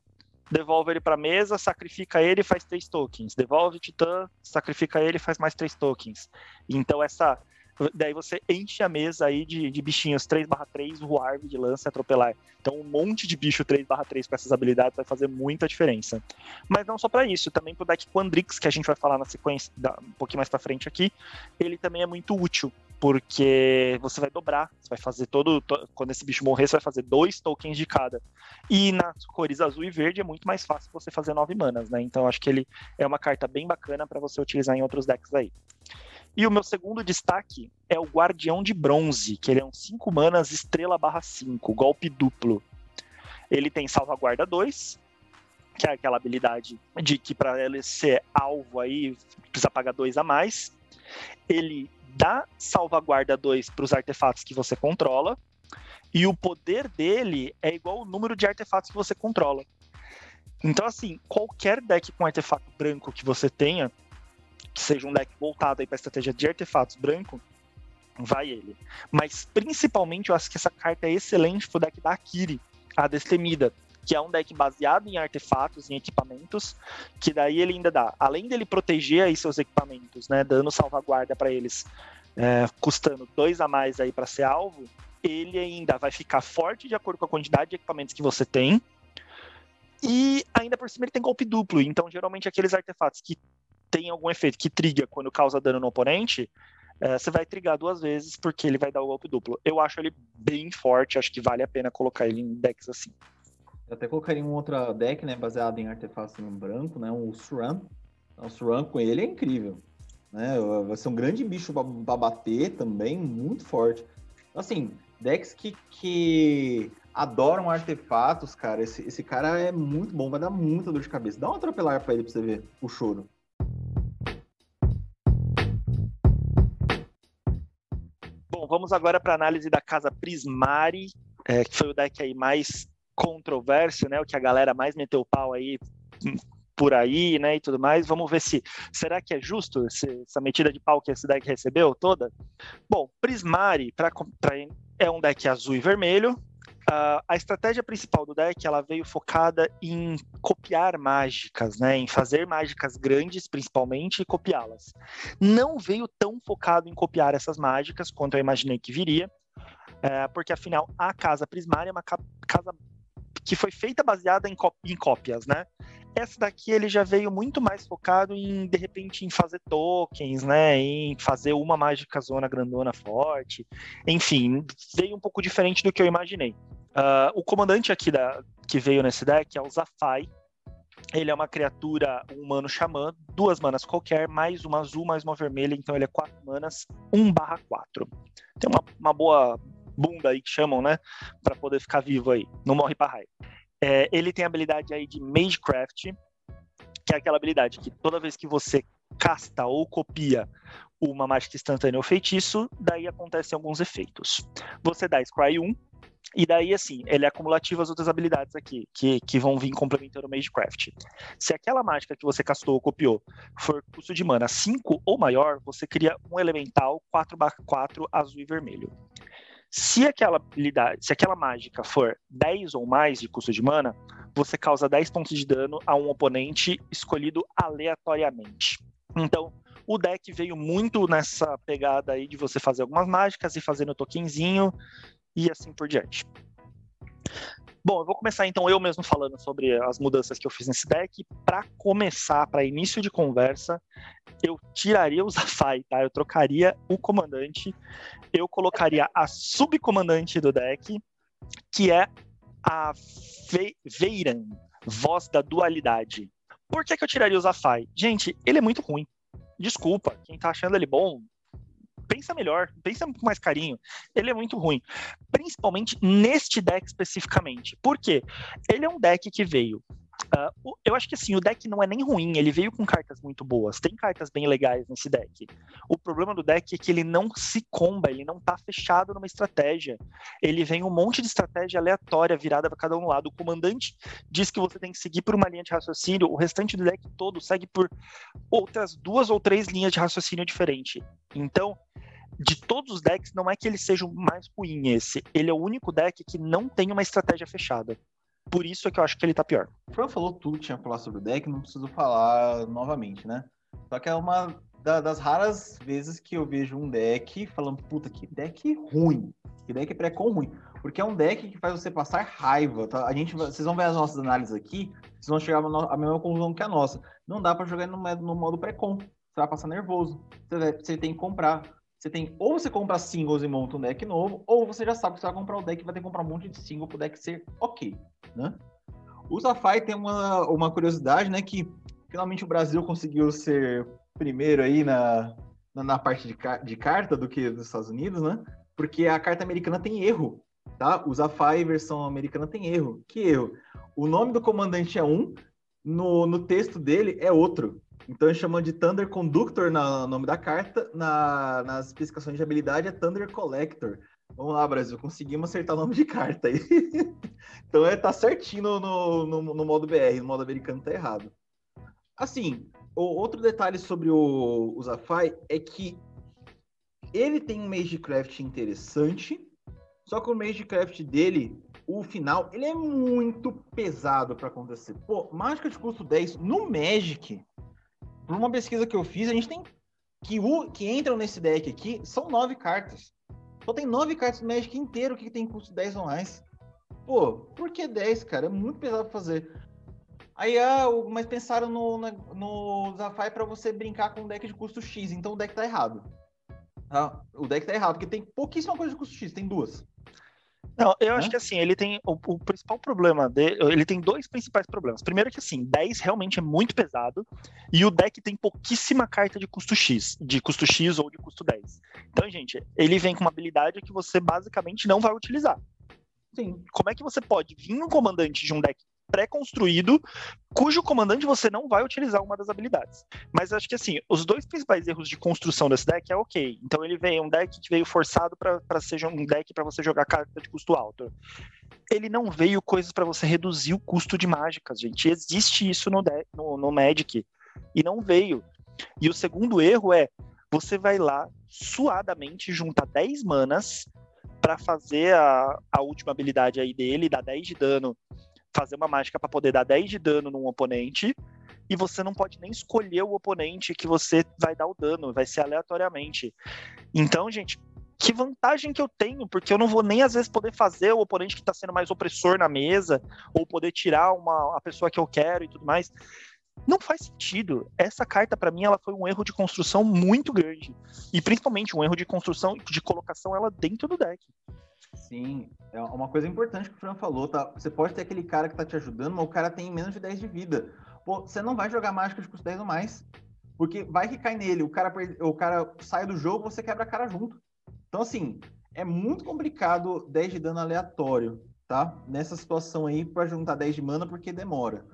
devolve ele para mesa, sacrifica ele e faz três tokens. Devolve o Titã, sacrifica ele e faz mais três tokens. Então essa daí você enche a mesa aí de, de bichinhos 3/3, Warv de lança atropelar. Então um monte de bicho 3/3 com essas habilidades vai fazer muita diferença. Mas não só para isso, também pro deck Quandrix, que a gente vai falar na sequência, um pouquinho mais para frente aqui, ele também é muito útil, porque você vai dobrar, você vai fazer todo. Quando esse bicho morrer, você vai fazer dois tokens de cada. E nas cores azul e verde é muito mais fácil você fazer nove manas, né? Então acho que ele é uma carta bem bacana para você utilizar em outros decks aí. E o meu segundo destaque é o Guardião de Bronze, que ele é um 5 manas estrela barra 5, golpe duplo. Ele tem salvaguarda 2, que é aquela habilidade de que para ele ser alvo aí precisa pagar 2 a mais. Ele dá salvaguarda 2 para os artefatos que você controla. E o poder dele é igual ao número de artefatos que você controla. Então, assim, qualquer deck com artefato branco que você tenha, que seja um deck voltado para a estratégia de artefatos branco, vai ele. Mas principalmente eu acho que essa carta é excelente pro deck da Akiri, a Destemida, que é um deck baseado em artefatos, em equipamentos, que daí ele ainda dá, além dele proteger aí seus equipamentos, né, dando salvaguarda para eles, é, custando dois a mais aí para ser alvo, ele ainda vai ficar forte de acordo com a quantidade de equipamentos que você tem. E ainda por cima ele tem golpe duplo, então geralmente aqueles artefatos que tem algum efeito que triga quando causa dano no oponente, é, você vai trigar duas vezes porque ele vai dar o golpe duplo. Eu acho ele bem forte, acho que vale a pena colocar ele em decks assim. Eu até colocaria um outro deck, né, baseado em artefatos em branco, né, o Suran. Então, o Suran com ele é incrível, né? Vai ser um grande bicho para bater também, muito forte. Assim, decks que, que adoram artefatos, cara, esse, esse cara é muito bom, vai dar muita dor de cabeça. Dá um atropelar para ele pra você ver o choro. Vamos agora para a análise da casa Prismari, é, que foi o deck aí mais controverso, né? O que a galera mais meteu pau aí por aí, né, e tudo mais. Vamos ver se será que é justo esse, essa metida de pau que esse deck recebeu toda. Bom, Prismari pra, é um deck azul e vermelho. A estratégia principal do deck ela veio focada em copiar mágicas, né, em fazer mágicas grandes, principalmente, e copiá-las. Não veio tão focado em copiar essas mágicas quanto eu imaginei que viria, uh, porque afinal a casa Prismária é uma casa que foi feita baseada em, em cópias, né? Essa daqui ele já veio muito mais focado em, de repente, em fazer tokens, né? Em fazer uma mágica zona grandona forte. Enfim, veio um pouco diferente do que eu imaginei. Uh, o comandante aqui da, que veio nesse deck é o Zafai. Ele é uma criatura humano xamã, duas manas qualquer, mais uma azul, mais uma vermelha, então ele é quatro manas, 1 barra 4. Tem uma, uma boa bunda aí que chamam, né? Para poder ficar vivo aí. Não morre para raio. É, ele tem a habilidade aí de Magecraft, que é aquela habilidade que toda vez que você casta ou copia uma mágica instantânea ou feitiço, daí acontecem alguns efeitos. Você dá Scry 1, e daí, assim, ele é acumulativo as outras habilidades aqui, que, que vão vir complementando o Magecraft. Se aquela mágica que você castou ou copiou for custo de mana 5 ou maior, você cria um elemental 4/4 azul e vermelho. Se aquela habilidade, se aquela mágica for 10 ou mais de custo de mana, você causa 10 pontos de dano a um oponente escolhido aleatoriamente. Então, o deck veio muito nessa pegada aí de você fazer algumas mágicas e fazendo tokenzinho e assim por diante. Bom, eu vou começar então eu mesmo falando sobre as mudanças que eu fiz nesse deck. Para começar, para início de conversa, eu tiraria o Zafai, tá? Eu trocaria o comandante, eu colocaria a subcomandante do deck, que é a Ve Veiran, voz da dualidade. Por que, que eu tiraria o Zafai? Gente, ele é muito ruim. Desculpa, quem tá achando ele bom, pensa melhor, pensa com mais carinho. Ele é muito ruim. Principalmente neste deck especificamente. Por quê? Ele é um deck que veio Uh, eu acho que assim, o deck não é nem ruim, ele veio com cartas muito boas. Tem cartas bem legais nesse deck. O problema do deck é que ele não se comba, ele não tá fechado numa estratégia. Ele vem um monte de estratégia aleatória virada para cada um lado. O comandante diz que você tem que seguir por uma linha de raciocínio, o restante do deck todo segue por outras duas ou três linhas de raciocínio diferente. Então, de todos os decks, não é que ele seja o mais ruim esse. Ele é o único deck que não tem uma estratégia fechada. Por isso é que eu acho que ele tá pior. O Fran falou tudo que tinha pra falar sobre o deck, não preciso falar novamente, né? Só que é uma da, das raras vezes que eu vejo um deck falando, puta, que deck ruim. Que deck pré-com ruim. Porque é um deck que faz você passar raiva, tá? A gente, vocês vão ver as nossas análises aqui, vocês vão chegar à mesma conclusão que a nossa. Não dá para jogar no, no modo pré-com. Você vai passar nervoso. Você, vai, você tem que comprar. Você tem, ou você compra singles e monta um deck novo, ou você já sabe que você vai comprar o deck e vai ter que comprar um monte de single pro deck ser ok, né? O Safai tem uma, uma curiosidade, né, que finalmente o Brasil conseguiu ser primeiro aí na, na, na parte de, de carta do que dos Estados Unidos, né? Porque a carta americana tem erro tá? O Zafai versão americana tem erro. Que erro? O nome do comandante é um, no, no texto dele é outro. Então ele chama de Thunder Conductor no nome da carta, na, nas especificações de habilidade é Thunder Collector. Vamos lá, Brasil, conseguimos acertar o nome de carta aí. então é, tá certinho no, no, no, modo BR, no modo americano tá errado. Assim, o, outro detalhe sobre o, o Zafai é que ele tem um Magecraft interessante, só que o Magecraft dele, o final, ele é muito pesado para acontecer. Pô, mágica de custo 10 no Magic, por uma pesquisa que eu fiz, a gente tem que, o, que entram nesse deck aqui são nove cartas. Só tem nove cartas no Magic inteiro que tem custo 10 ou mais. Pô, por que 10, cara? É muito pesado fazer. Aí, ah, mas pensaram no, no, no Zafai para você brincar com um deck de custo X, então o deck tá errado. Ah, o deck tá errado, porque tem pouquíssima coisa de custo X, tem duas. Não, eu acho que assim, ele tem. O, o, principal problema dele. Ele tem dois principais problemas. Primeiro que assim, 10 realmente é muito pesado. E o deck tem pouquíssima carta de custo X, de custo X ou de custo 10. Então, gente, ele vem com uma habilidade que você basicamente não vai utilizar. Sim. Como é que você pode vir um comandante de um deck pré-construído, cujo comandante você não vai utilizar uma das habilidades. Mas acho que assim, os dois principais erros de construção desse deck é ok. Então ele veio um deck que veio forçado para ser um deck para você jogar carta de custo alto. Ele não veio coisas para você reduzir o custo de mágicas, gente. Existe isso no, deck, no, no Magic. E não veio. E o segundo erro é você vai lá suadamente junta 10 manas para fazer a, a última habilidade aí dele, dar 10 de dano fazer uma mágica para poder dar 10 de dano num oponente, e você não pode nem escolher o oponente que você vai dar o dano, vai ser aleatoriamente. Então, gente, que vantagem que eu tenho, porque eu não vou nem às vezes poder fazer o oponente que está sendo mais opressor na mesa, ou poder tirar uma, a pessoa que eu quero e tudo mais. Não faz sentido. Essa carta, para mim, ela foi um erro de construção muito grande. E principalmente um erro de construção, de colocação ela dentro do deck. Sim, é uma coisa importante que o Fran falou, tá? Você pode ter aquele cara que tá te ajudando, mas o cara tem menos de 10 de vida. Pô, você não vai jogar mágica de custo 10 ou mais. Porque vai que cai nele, o cara, o cara sai do jogo, você quebra a cara junto. Então, assim, é muito complicado 10 de dano aleatório, tá? Nessa situação aí, para juntar 10 de mana, porque demora.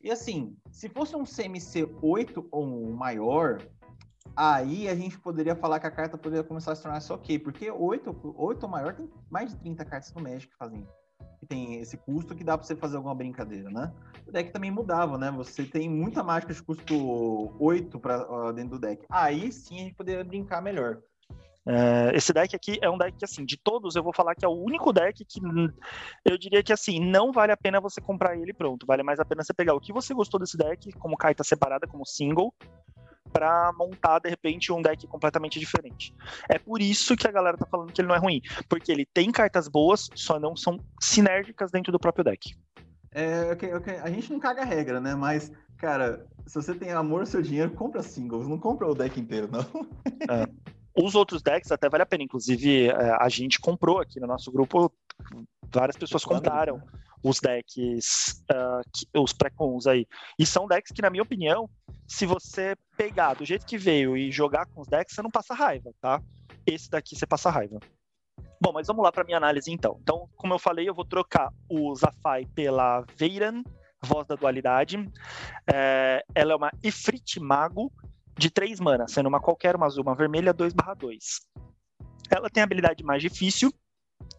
E assim, se fosse um CMC 8 ou maior, Aí a gente poderia falar que a carta poderia começar a se tornar só ok, porque 8, 8 ou maior tem mais de 30 cartas no Magic fazem. Que tem esse custo que dá pra você fazer alguma brincadeira, né? O deck também mudava, né? Você tem muita mágica de custo 8 pra, dentro do deck. Aí sim a gente poderia brincar melhor. É, esse deck aqui é um deck que, assim, de todos, eu vou falar que é o único deck que eu diria que, assim, não vale a pena você comprar ele pronto. Vale mais a pena você pegar o que você gostou desse deck, como carta separada, como single, para montar de repente um deck completamente diferente. É por isso que a galera tá falando que ele não é ruim, porque ele tem cartas boas, só não são sinérgicas dentro do próprio deck. É, okay, okay. a gente não caga a regra, né? Mas, cara, se você tem amor ao seu dinheiro, compra singles, não compra o deck inteiro, não. É. Os outros decks até vale a pena, inclusive é, a gente comprou aqui no nosso grupo, várias pessoas compraram né? Os decks, uh, os pré-cons aí. E são decks que, na minha opinião, se você pegar do jeito que veio e jogar com os decks, você não passa raiva, tá? Esse daqui você passa raiva. Bom, mas vamos lá para minha análise então. Então, como eu falei, eu vou trocar o Zafai pela Veiran, Voz da Dualidade. É, ela é uma Ifrit Mago de 3 mana, sendo uma qualquer, uma azul, uma vermelha, 2/2. Ela tem a habilidade mais difícil,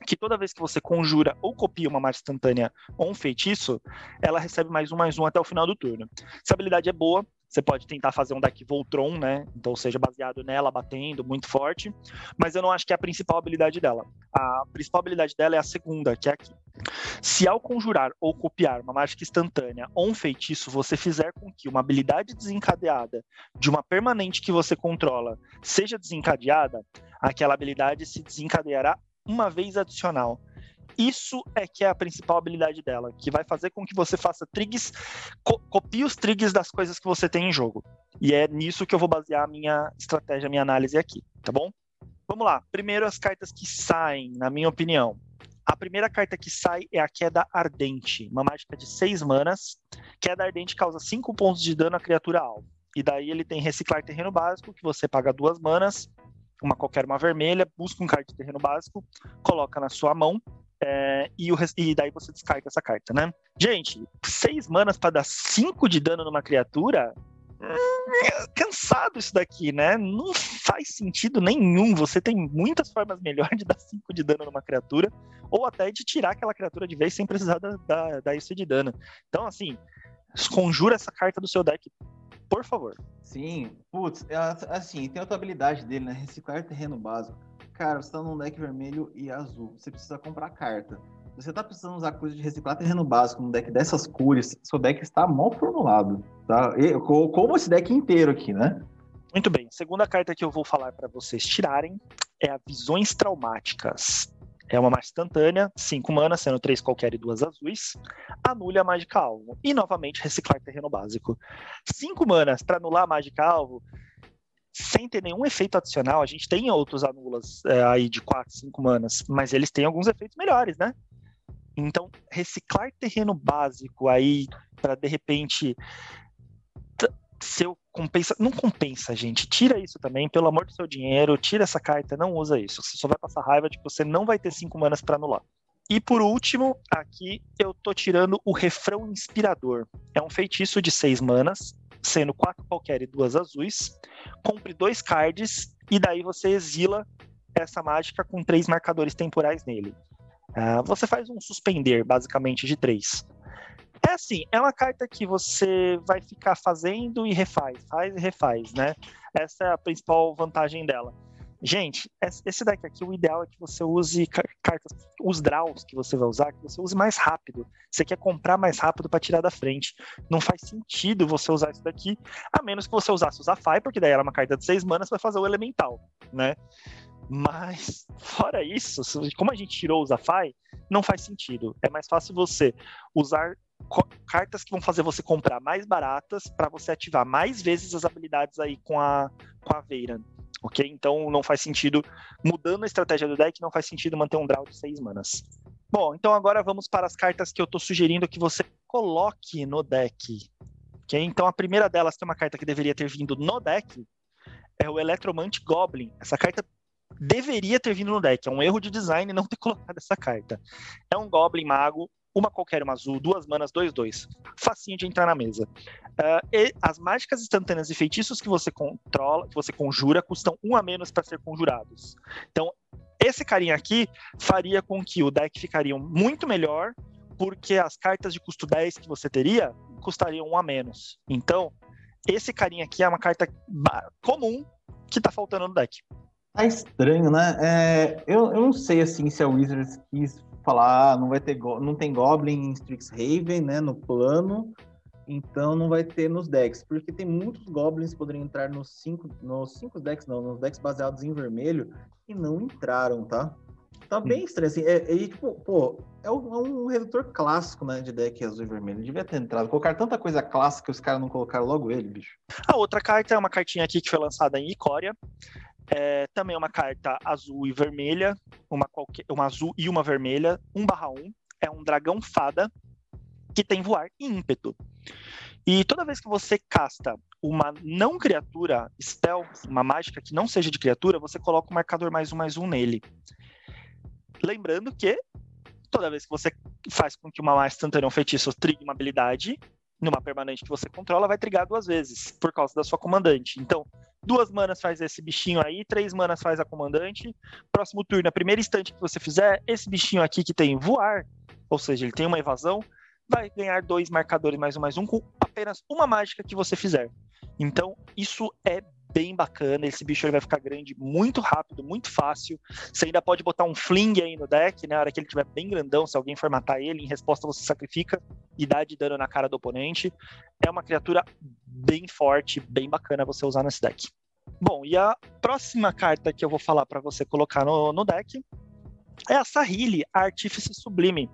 que toda vez que você conjura ou copia uma mágica instantânea ou um feitiço, ela recebe mais um, mais um até o final do turno. Essa habilidade é boa, Você pode tentar fazer um deck Voltron, né? Então, seja baseado nela, batendo, muito forte. Mas eu não acho que é a principal habilidade dela. A principal habilidade dela é a segunda, que é aqui. Se ao conjurar ou copiar uma mágica instantânea ou um feitiço, você fizer com que uma habilidade desencadeada de uma permanente que você controla seja desencadeada, aquela habilidade se desencadeará uma vez adicional. Isso é que é a principal habilidade dela, que vai fazer com que você faça trigs, co copie os trigs das coisas que você tem em jogo. E é nisso que eu vou basear a minha estratégia, a minha análise aqui, tá bom? Vamos lá. Primeiro as cartas que saem, na minha opinião. A primeira carta que sai é a Queda Ardente, uma mágica de 6 manas. Queda Ardente causa 5 pontos de dano à criatura alvo. E daí ele tem Reciclar Terreno Básico, que você paga duas manas, uma qualquer, uma vermelha, busca um card de terreno básico, coloca na sua mão é, e, o, e, daí você descarta essa carta, né? Gente, seis manas para dar cinco de dano numa criatura. Hum, cansado isso daqui, né? Não faz sentido nenhum. Você tem muitas formas melhores de dar 5 de dano numa criatura, ou até de tirar aquela criatura de vez sem precisar dar isso de dano. Então, assim, conjura essa carta do seu deck, por favor. Sim, putz, é, assim, tem outra habilidade dele, né? Reciclar terreno básico Cara, você tá num deck vermelho e azul. Você precisa comprar carta. Você tá precisando usar coisa de reciclar terreno básico num deck dessas cores, seu deck está mal formulado, tá? E, como esse deck inteiro aqui, né? Muito bem. Segunda carta que eu vou falar para vocês tirarem é a Visões Traumáticas. É uma mágica instantânea, 5 manas, sendo 3 qualquer e 2 azuis. Anule a mágica alvo. E novamente reciclar terreno básico. 5 manas para anular a mágica alvo sem ter nenhum efeito adicional, a gente tem outros anulas é, aí de 4, 5 manas, mas eles têm alguns efeitos melhores, né? Então, reciclar terreno básico aí para de repente seu compensa, não compensa, gente. Tira isso também, pelo amor do seu dinheiro, tira essa carta, não usa isso. Você só vai passar raiva de que você não vai ter 5 manas para anular. E por último, aqui eu tô tirando o refrão inspirador. É um feitiço de 6 manas sendo quatro qualquer e duas azuis. Compre dois cards e daí você exila essa mágica com três marcadores temporais nele. Uh, você faz um suspender, basicamente, de três. É assim, é uma carta que você vai ficar fazendo e refaz, faz e refaz, né? Essa é a principal vantagem dela. Gente, esse deck aqui, o ideal é que você use cartas, os draws que você vai usar, que você use mais rápido. Você quer comprar mais rápido para tirar da frente. Não faz sentido você usar isso daqui, a menos que você usasse o Zafai, porque daí ela é uma carta de seis manas, vai fazer o elemental, né? Mas, fora isso, como a gente tirou o Zafai, não faz sentido. É mais fácil você usar cartas que vão fazer você comprar mais baratas para você ativar mais vezes as habilidades aí com a, com a Veiran ok? Então não faz sentido, mudando a estratégia do deck, não faz sentido manter um draw de 6 manas. Bom, então agora vamos para as cartas que eu estou sugerindo que você coloque no deck. ok? Então a primeira delas, que é uma carta que deveria ter vindo no deck, é o Electromante Goblin. Essa carta deveria ter vindo no deck. É um erro de design não ter colocado essa carta. É um Goblin Mago uma qualquer, uma azul, duas manas, dois, dois. Facinho de entrar na mesa. Uh, as mágicas instantâneas e feitiços que você controla, que você conjura, custam um a menos para ser conjurados. Então, esse carinha aqui faria com que o deck ficaria muito melhor, porque as cartas de custo 10 que você teria custariam um a menos. Então, esse carinha aqui é uma carta comum que tá faltando no deck. Tá estranho, né? É, eu, eu não sei assim se a Wizards quis falar, ah, não vai ter não tem Goblin em Strixhaven, né, no plano, então não vai ter nos decks, porque tem muitos Goblins que poderiam entrar nos cinco, nos cinco decks, não, nos decks baseados em vermelho, e não entraram, tá? Tá bem estranho, assim, é, é, tipo, pô, é um, é um, redutor clássico, né, de deck azul e vermelho, devia ter entrado, colocar tanta coisa clássica que os caras não colocaram logo ele, bicho. A outra carta é uma cartinha aqui que foi lançada em Icória, é, também uma carta azul e vermelha, uma, qualquer, uma azul e uma vermelha, 1 barra 1. É um dragão fada que tem voar e ímpeto. E toda vez que você casta uma não criatura, spell, uma mágica que não seja de criatura, você coloca o marcador mais um mais um nele. Lembrando que toda vez que você faz com que uma mágica instantânea um feitiço trigue uma habilidade, numa permanente que você controla, vai trigar duas vezes, por causa da sua comandante. Então, duas manas faz esse bichinho aí, três manas faz a comandante. Próximo turno, a primeira instante que você fizer, esse bichinho aqui que tem voar, ou seja, ele tem uma evasão, vai ganhar dois marcadores mais um mais um com apenas uma mágica que você fizer. Então, isso é bem bacana. Esse bicho ele vai ficar grande muito rápido, muito fácil. Você ainda pode botar um fling aí no deck, né? Na hora que ele estiver bem grandão, se alguém for matar ele, em resposta você sacrifica e dá de dano na cara do oponente. É uma criatura bem forte, bem bacana você usar nesse deck. Bom, e a próxima carta que eu vou falar para você colocar no, no deck é a Sahili, a Artífice Sublime.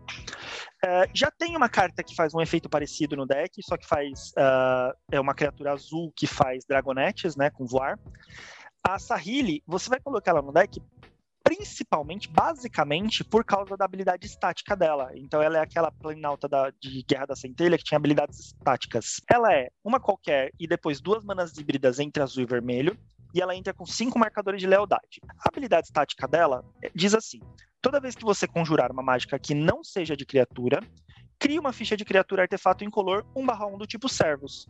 Uh, já tem uma carta que faz um efeito parecido no deck, só que faz uh, é uma criatura azul que faz dragonetes, né, com voar. A Sahili, você vai colocar ela no deck principalmente, basicamente, por causa da habilidade estática dela. Então ela é aquela planalta da, de Guerra da Centelha que tinha habilidades estáticas. Ela é uma qualquer e depois duas manas híbridas entre azul e vermelho, e ela entra com cinco marcadores de lealdade. A habilidade estática dela diz assim: Toda vez que você conjurar uma mágica que não seja de criatura, crie uma ficha de criatura artefato incolor 1/1 do tipo servos.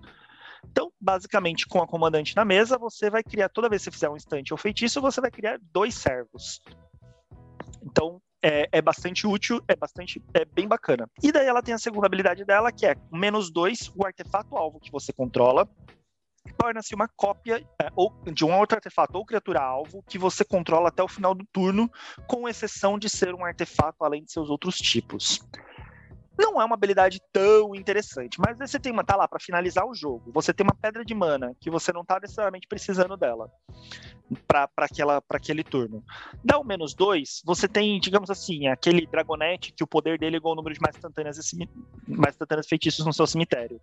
Então, basicamente, com a comandante na mesa, você vai criar, toda vez que você fizer um instante ou feitiço, você vai criar dois servos. Então, é, é, bastante útil, é bastante, é bem bacana. E daí ela tem a segunda habilidade dela, que é menos dois, o artefato alvo que você controla torna-se uma cópia é, ou, de um outro artefato ou criatura alvo que você controla até o final do turno, com exceção de ser um artefato além de seus outros tipos. Não é uma habilidade tão interessante, mas você tem uma tá lá para finalizar o jogo. Você tem uma pedra de mana que você não tá necessariamente precisando dela para aquele turno. Dá um menos dois, você tem, digamos assim, aquele dragonete que o poder dele é igual ao número de mais instantâneas, mais instantâneas feitiços no seu cemitério.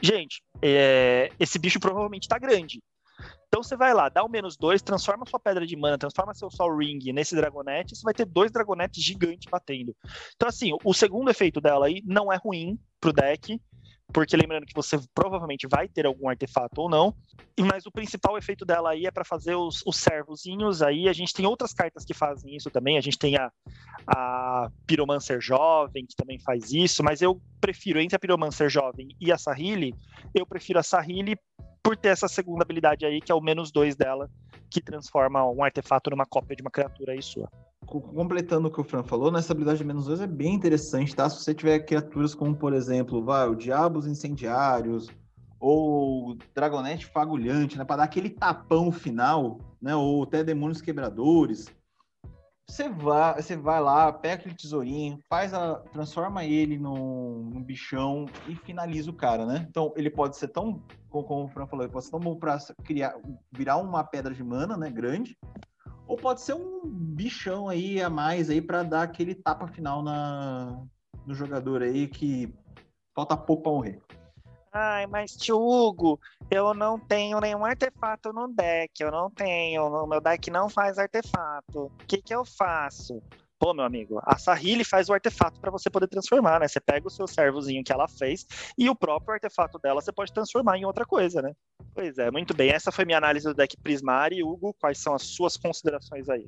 Gente, é, esse bicho provavelmente está grande. Então você vai lá, dá o menos dois, transforma sua pedra de mana, transforma seu Sol Ring nesse Dragonete, você vai ter dois Dragonetes gigantes batendo. Então, assim, o segundo efeito dela aí não é ruim pro deck porque lembrando que você provavelmente vai ter algum artefato ou não, mas o principal efeito dela aí é para fazer os, os servozinhos, aí. A gente tem outras cartas que fazem isso também, a gente tem a, a Pyromancer Jovem, que também faz isso, mas eu prefiro, entre a Pyromancer Jovem e a Sahili, eu prefiro a Sahili por ter essa segunda habilidade aí, que é o menos dois dela, que transforma um artefato numa cópia de uma criatura aí sua completando o que o Fran falou, nessa habilidade de menos 2 é bem interessante, tá? Se você tiver criaturas como, por exemplo, vai, o Diabos Incendiários ou Dragonete Fagulhante, né? Para dar aquele tapão final, né? Ou até Demônios Quebradores. Você vai, você vai lá, pega aquele tesourinho, faz a, transforma ele num, num bichão e finaliza o cara, né? Então ele pode ser tão, como o Fran falou, pode ser tão bom para criar, virar uma pedra de mana, né? Grande, ou pode ser um bichão aí a mais aí para dar aquele tapa final na, no jogador aí que falta pouco para morrer. Ai, mas tio Hugo, eu não tenho nenhum artefato no deck, eu não tenho, meu deck não faz artefato. O que que eu faço? Pô, meu amigo, a Sahili faz o artefato para você poder transformar, né? Você pega o seu servozinho que ela fez e o próprio artefato dela você pode transformar em outra coisa, né? Pois é, muito bem. Essa foi minha análise do deck Prismari. Hugo, quais são as suas considerações aí?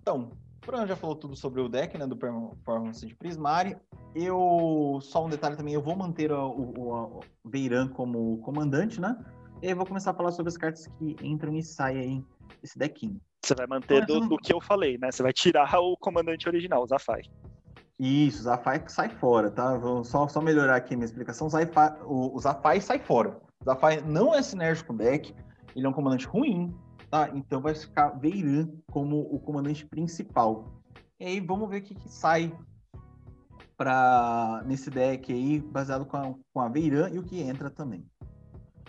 Então, o Bruno já falou tudo sobre o deck, né, do Performance de Prismari. Eu, só um detalhe também, eu vou manter o, o, o Veiran como comandante, né? E aí vou começar a falar sobre as cartas que entram e saem aí desse deckinho. Você vai manter do, do, que eu falei, né? Você vai tirar o comandante original, o Zafai. Isso, o Zafai sai fora, tá? Vou só, só melhorar aqui minha explicação. Zafai, o, o Zafai sai fora. O Zafai não é sinérgico deck, ele é um comandante ruim, tá? Então vai ficar Veiran como o comandante principal. E aí vamos ver o que, que sai para nesse deck aí, baseado com a, com a Veiran e o que entra também.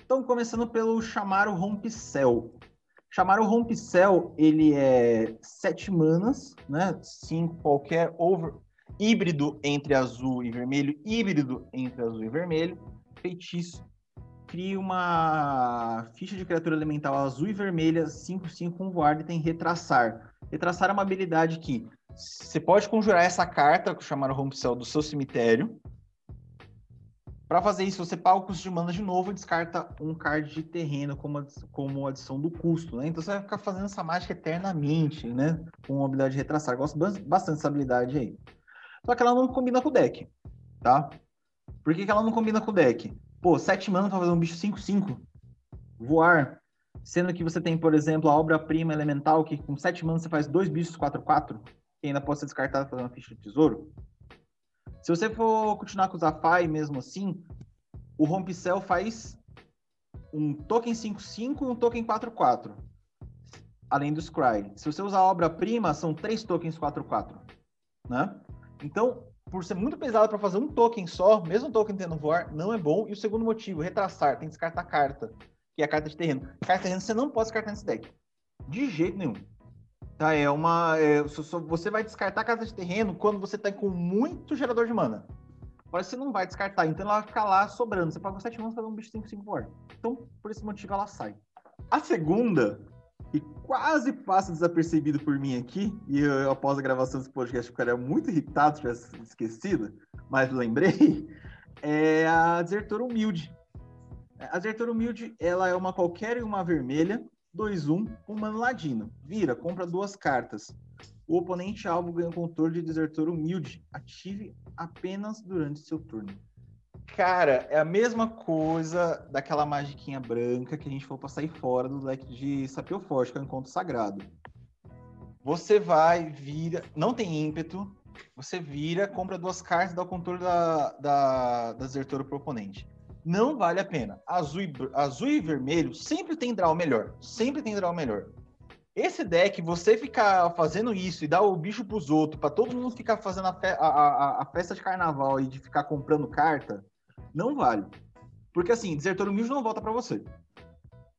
Então, começando pelo chamar o Rompicel. Chamar o Rompicel, ele é sete manas, né? Cinco qualquer over híbrido entre azul e vermelho, híbrido entre azul e vermelho, feitiço. Cria uma ficha de criatura elemental azul e vermelha, 5-5 com voar e tem retraçar. Retraçar é uma habilidade que você pode conjurar essa carta, chamar o Rompicel, do seu cemitério, para fazer isso, você paga o custo de mana de novo e descarta um card de terreno como, como adição do custo, né? Então você vai ficar fazendo essa mágica eternamente, né? Com a habilidade de retraçar. gosto bastante dessa habilidade aí. Só que ela não combina com o deck, tá? Por que, que ela não combina com o deck? Pô, 7 mana pra fazer um bicho 5-5. Voar. Sendo que você tem, por exemplo, a obra-prima elemental, que com 7 mana você faz dois bichos 4-4, que ainda pode ser descartado fazer uma ficha de tesouro. Se você for continuar com o Zafai mesmo assim, o Rompicel faz um token 5-5 e um token 4-4. Além do Scry. Se você usar a obra-prima, são três tokens 4-4. Né? Então, por ser muito pesado para fazer um token só, mesmo token tendo voar, não é bom. E o segundo motivo, retraçar, tem que descartar carta, que é a carta de terreno. Carta de terreno você não pode descartar nesse deck. De jeito nenhum. Tá, é uma. É, você vai descartar carta de terreno quando você tá com muito gerador de mana. Agora você não vai descartar, então ela vai ficar lá sobrando. Você paga 7 manas pra fazer um bicho 5-5 voar. Então, por esse motivo, ela sai. A segunda que quase passa desapercebido por mim aqui, e eu, após a gravação desse podcast, ficaria muito irritado se tivesse esquecido, mas lembrei, é a Desertora Humilde. A Desertora Humilde, ela é uma qualquer e uma vermelha, 2-1, com um mano ladino. Vira, compra duas cartas. O oponente alvo ganha o controle de Desertor Humilde. Ative apenas durante seu turno. Cara, é a mesma coisa daquela magiquinha branca que a gente falou pra sair fora do deck de Sapio Forte, que é o Encontro Sagrado. Você vai, vira, não tem ímpeto, você vira, compra duas cartas e dá o controle da, da, da Zertoro pro oponente. Não vale a pena. Azul e, azul e vermelho sempre tem draw melhor. Sempre tem draw melhor. Esse deck, você ficar fazendo isso e dar o bicho pros outros, para todo mundo ficar fazendo a, fe a, a, a, festa de carnaval e de ficar comprando carta, não vale. Porque assim, desertor humilde não volta para você.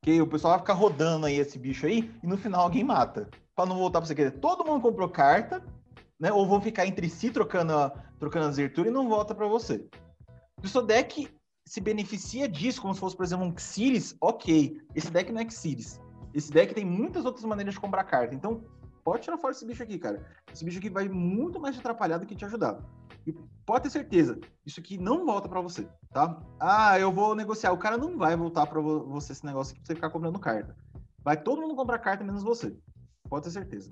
Que o pessoal vai ficar rodando aí esse bicho aí e no final alguém mata. Para não voltar para você. Quer dizer, todo mundo comprou carta, né? Ou vão ficar entre si trocando trocando a zertura e não volta para você. O seu deck se beneficia disso, como se fosse, por exemplo, um Xiris, ok. Esse deck não é Xiris. Esse deck tem muitas outras maneiras de comprar carta. Então, pode tirar fora esse bicho aqui, cara. Esse bicho aqui vai muito mais te atrapalhar do que te ajudar. E pode ter certeza, isso aqui não volta para você, tá? Ah, eu vou negociar. O cara não vai voltar para você esse negócio aqui pra você ficar comprando carta. Vai todo mundo comprar carta menos você. Pode ter certeza.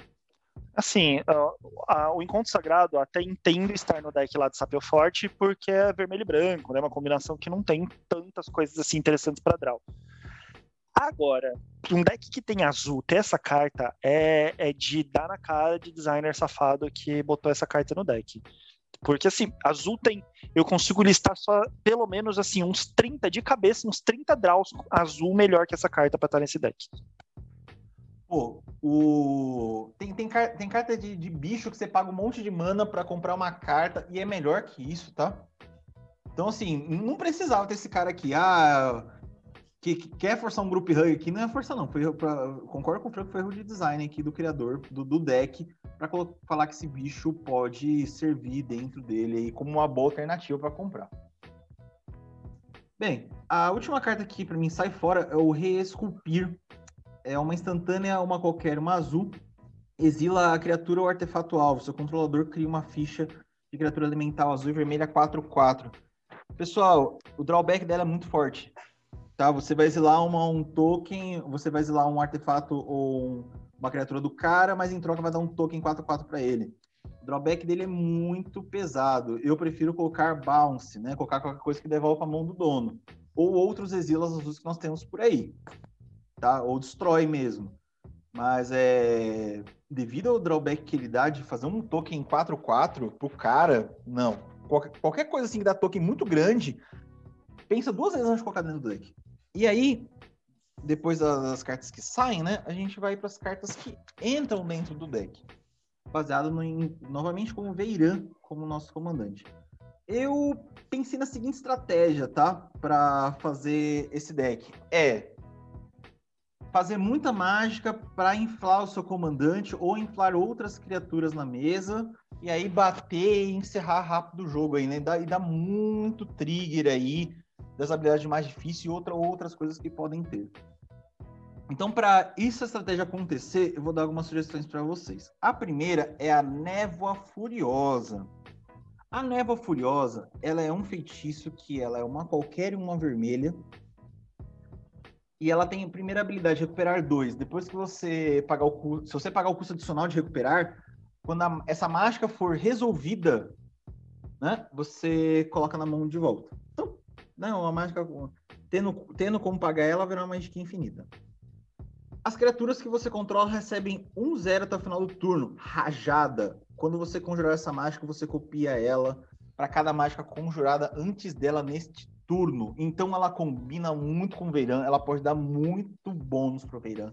Assim, uh, o Encontro Sagrado até entendo estar no deck lá de Sapio Forte, porque é vermelho e branco, né? Uma combinação que não tem tantas coisas assim interessantes para draw. Agora, um deck que tem azul ter essa carta é, é de dar na cara de designer safado que botou essa carta no deck. Porque assim, azul tem. Eu consigo listar só pelo menos assim, uns 30 de cabeça, uns 30 draws azul melhor que essa carta para estar nesse deck. Pô, o... tem, tem, tem carta de, de bicho que você paga um monte de mana para comprar uma carta e é melhor que isso, tá? Então, assim, não precisava ter esse cara aqui. Ah, que, que, quer forçar um group hug aqui, não é força não, foi pra, concordo com o Franco, foi erro de design aqui do criador do, do deck, para falar que esse bicho pode servir dentro dele aí como uma boa alternativa para comprar. Bem, a última carta aqui para mim sai fora é o Reesculpir. É uma instantânea, uma qualquer, uma azul. Exila a criatura ou artefato alvo. Seu controlador cria uma ficha de criatura elemental azul e vermelha 4-4. Pessoal, o drawback dela é muito forte tá? Você vai exilar uma, um token, você vai exilar um artefato ou uma criatura do cara, mas em troca vai dar um token 4-4 para ele. O drawback dele é muito pesado. Eu prefiro colocar bounce, né? Colocar qualquer coisa que devolva a mão do dono. Ou outros exilas azuis que nós temos por aí. Tá? Ou destrói mesmo. Mas é. Devido ao drawback que ele dá de fazer um token 4-4 pro cara, não. Qualquer, qualquer coisa assim que dá token muito grande, pensa duas vezes antes de colocar dentro do deck. E aí, depois das cartas que saem, né, a gente vai para as cartas que entram dentro do deck. Baseado no, em, novamente como Veiran como nosso comandante. Eu pensei na seguinte estratégia, tá? Para fazer esse deck. É fazer muita mágica para inflar o seu comandante ou inflar outras criaturas na mesa e aí bater e encerrar rápido o jogo aí, né? E dá, e dá muito trigger aí das habilidades mais difíceis e outra, outras coisas que podem ter. Então, para isso a estratégia acontecer, eu vou dar algumas sugestões para vocês. A primeira é a Névoa Furiosa. A Névoa Furiosa, ela é um feitiço que ela é uma qualquer uma vermelha. E ela tem a primeira habilidade, recuperar dois. Depois que você pagar o custo, se você pagar o custo adicional de recuperar, quando a, essa mágica for resolvida, né, você coloca na mão de volta. Então, não, a mágica, tendo, tendo como pagar ela, virá uma mágica infinita. As criaturas que você controla recebem um zero até o final do turno. Rajada. Quando você conjurar essa mágica, você copia ela para cada mágica conjurada antes dela neste turno, então ela combina muito com o Veiran, ela pode dar muito bônus pro Veiran.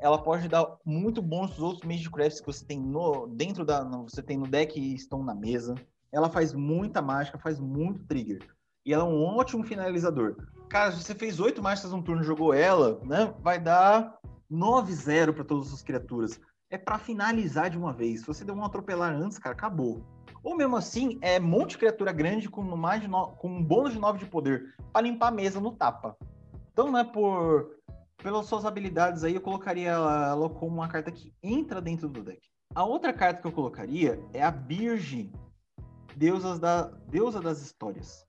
Ela pode dar muito bônus dos outros Mage Crafts que você tem no dentro da você tem no deck e estão na mesa. Ela faz muita mágica, faz muito trigger. E ela é um ótimo finalizador. Cara, se você fez oito mágicas num turno e jogou ela, né? Vai dar 9-0 para todas as criaturas. É para finalizar de uma vez. Se você deu um atropelar antes, cara, acabou. Ou mesmo assim, é um monte de criatura grande com, mais no... com um bônus de 9 de poder para limpar a mesa no tapa. Então, né, por pelas suas habilidades aí, eu colocaria ela como uma carta que entra dentro do deck. A outra carta que eu colocaria é a Birge, Deusas da... Deusa das Histórias.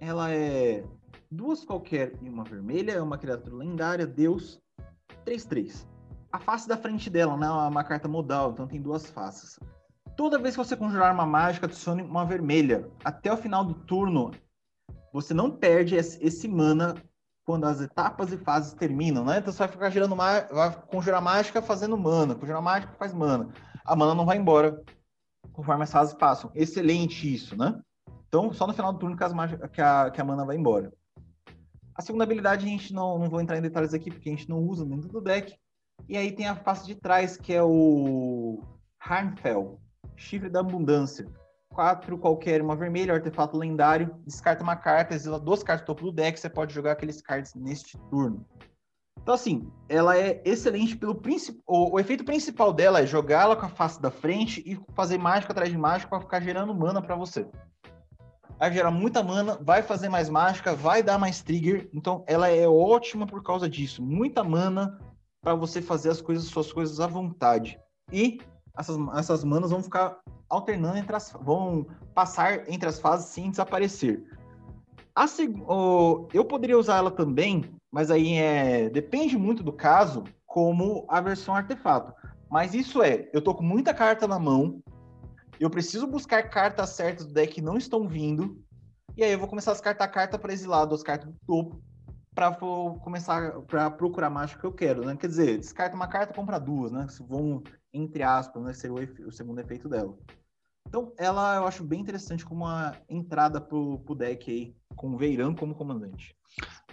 Ela é duas qualquer e uma vermelha, é uma criatura lendária, Deus, 3-3. A face da frente dela, né, é uma carta modal, então tem duas faces. Toda vez que você conjurar uma mágica, adicione uma vermelha. Até o final do turno, você não perde esse mana quando as etapas e fases terminam, né? Então você vai ficar girando vai conjurar mágica fazendo mana, conjurar mágica faz mana. A mana não vai embora conforme as fases passam. Excelente isso, né? Então, só no final do turno que, as mágicas, que, a, que a mana vai embora. A segunda habilidade a gente não, não vou entrar em detalhes aqui, porque a gente não usa dentro do deck. E aí tem a face de trás, que é o Harmfell. Chifre da Abundância. Quatro qualquer, uma vermelha, artefato lendário. Descarta uma carta, exila duas cartas do topo do deck. Você pode jogar aqueles cards neste turno. Então, assim, ela é excelente pelo princípio. O, o, efeito principal dela é jogá-la com a face da frente e fazer mágica atrás de mágica para ficar gerando mana para você. Vai gerar muita mana, vai fazer mais mágica, vai dar mais trigger. Então, ela é ótima por causa disso. Muita mana para você fazer as coisas, suas coisas à vontade. E essas, essas manas vão ficar alternando entre as. vão passar entre as fases sem desaparecer. A, eu poderia usar ela também, mas aí é, depende muito do caso, como a versão artefato. Mas isso é, eu tô com muita carta na mão, eu preciso buscar cartas certas do deck que não estão vindo, e aí eu vou começar a descartar carta para exilar, duas cartas do topo, para começar para procurar mágica que eu quero, né? Quer dizer, descarta uma carta, compra duas, né? Vão entre aspas, né, ser o, o, segundo efeito dela. Então, ela eu acho bem interessante como uma entrada pro, pro deck aí, com o Veirão como comandante.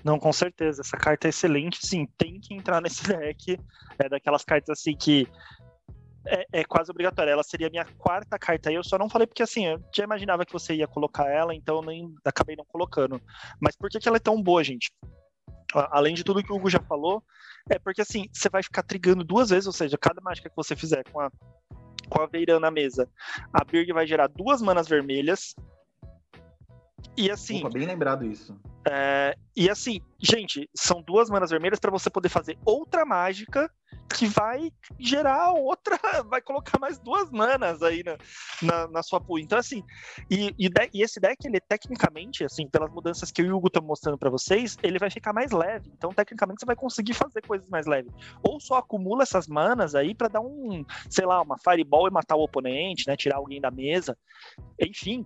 Não, com certeza. Essa carta é excelente, sim. Tem que entrar nesse deck. É daquelas cartas assim que é, é, quase obrigatória. Ela seria a minha quarta carta. Eu só não falei porque assim, eu já imaginava que você ia colocar ela, então nem acabei não colocando. Mas por que, que ela é tão boa, gente? Além de tudo que o Hugo já falou, é porque assim, você vai ficar trigando duas vezes, ou seja, cada mágica que você fizer com a, com a Veiran na mesa, a Birg vai gerar duas manas vermelhas. E assim. Opa, bem lembrado isso. É, e assim, gente, são duas manas vermelhas para você poder fazer outra mágica que vai gerar outra, vai colocar mais duas manas aí na, na, na sua pool. Então, assim, e, e, de, e, esse deck, ele tecnicamente, assim, pelas mudanças que o Hugo tá mostrando para vocês, ele vai ficar mais leve. Então, tecnicamente, você vai conseguir fazer coisas mais leves. Ou só acumula essas manas aí para dar um, sei lá, uma fireball e matar o oponente, né? Tirar alguém da mesa. Enfim,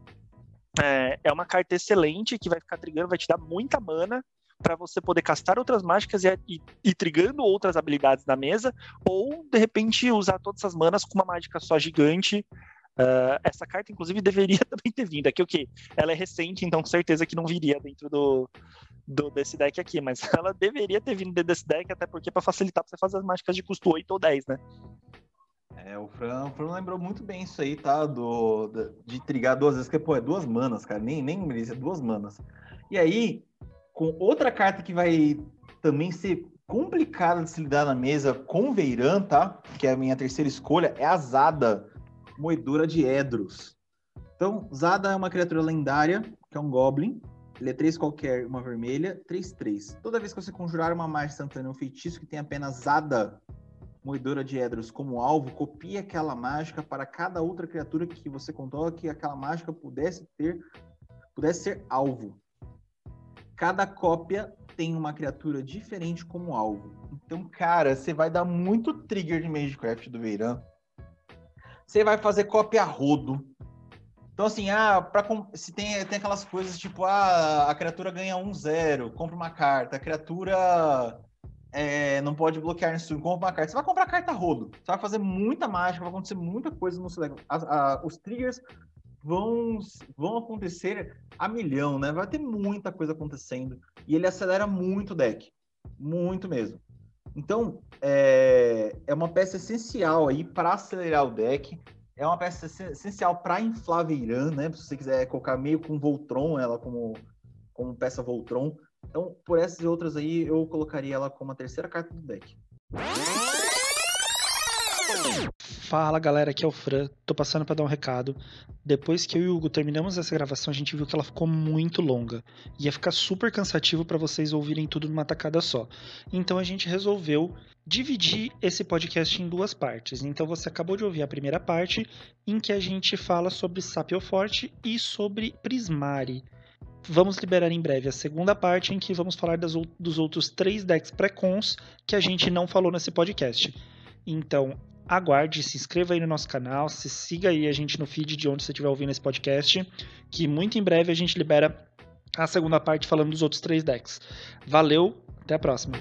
é, é uma carta excelente que vai ficar trigando, vai te dar muita mana para você poder castar outras mágicas e, e trigando outras habilidades na mesa, ou de repente usar todas essas manas com uma mágica só gigante. Uh, essa carta, inclusive, deveria também ter vindo. Aqui o que? Ela é recente, então com certeza que não viria dentro do, do, desse deck aqui, mas ela deveria ter vindo dentro desse deck, até porque para facilitar pra você fazer as mágicas de custo 8 ou 10, né? É, o Fran, o Fran lembrou muito bem isso aí, tá? Do, de trigar duas vezes, porque, pô, é duas manas, cara. Nem, nem merece, é duas manas. E aí, com outra carta que vai também ser complicada de se lidar na mesa com Veiran, tá? Que é a minha terceira escolha, é a Zada, Moedora de Edros. Então, Zada é uma criatura lendária, que é um Goblin. Ele é 3 qualquer, uma vermelha, 3-3. Toda vez que você conjurar uma magia instantânea, um feitiço que tem apenas Zada, Moedora de Edros, como alvo, copie aquela mágica para cada outra criatura que você controla que aquela mágica pudesse ter, pudesse ser alvo. Cada cópia tem uma criatura diferente como alvo. Então, cara, você vai dar muito trigger de Magecraft do Veiran. Você vai fazer cópia rodo. Então, assim, ah, pra, se tem, tem aquelas coisas tipo, ah, a criatura ganha um zero, compra uma carta. A criatura é, não pode bloquear nesse turno, compra uma carta. Você vai comprar carta rodo. Você vai fazer muita mágica, vai acontecer muita coisa no seu deck. Os triggers vão, vão acontecer a milhão, né? Vai ter muita coisa acontecendo. E ele acelera muito o deck. Muito mesmo. Então, é, é uma peça essencial aí para acelerar o deck. É uma peça essencial para inflar Veiran, né? Se você quiser colocar meio com Voltron, ela como, como peça Voltron. Então, por essas e outras aí, eu colocaria ela como a terceira carta do deck. Fala galera, aqui é o Fran. Tô passando para dar um recado. Depois que eu e o Hugo terminamos essa gravação, a gente viu que ela ficou muito longa. Ia ficar super cansativo para vocês ouvirem tudo numa tacada só. Então a gente resolveu dividir esse podcast em duas partes. Então você acabou de ouvir a primeira parte, em que a gente fala sobre Sapio Forte e sobre Prismari. Vamos liberar em breve a segunda parte, em que vamos falar das, dos outros três decks pré-cons que a gente não falou nesse podcast. Então, aguarde, se inscreva aí no nosso canal, se siga aí a gente no feed de onde você estiver ouvindo esse podcast, que muito em breve a gente libera a segunda parte falando dos outros três decks. Valeu, até a próxima.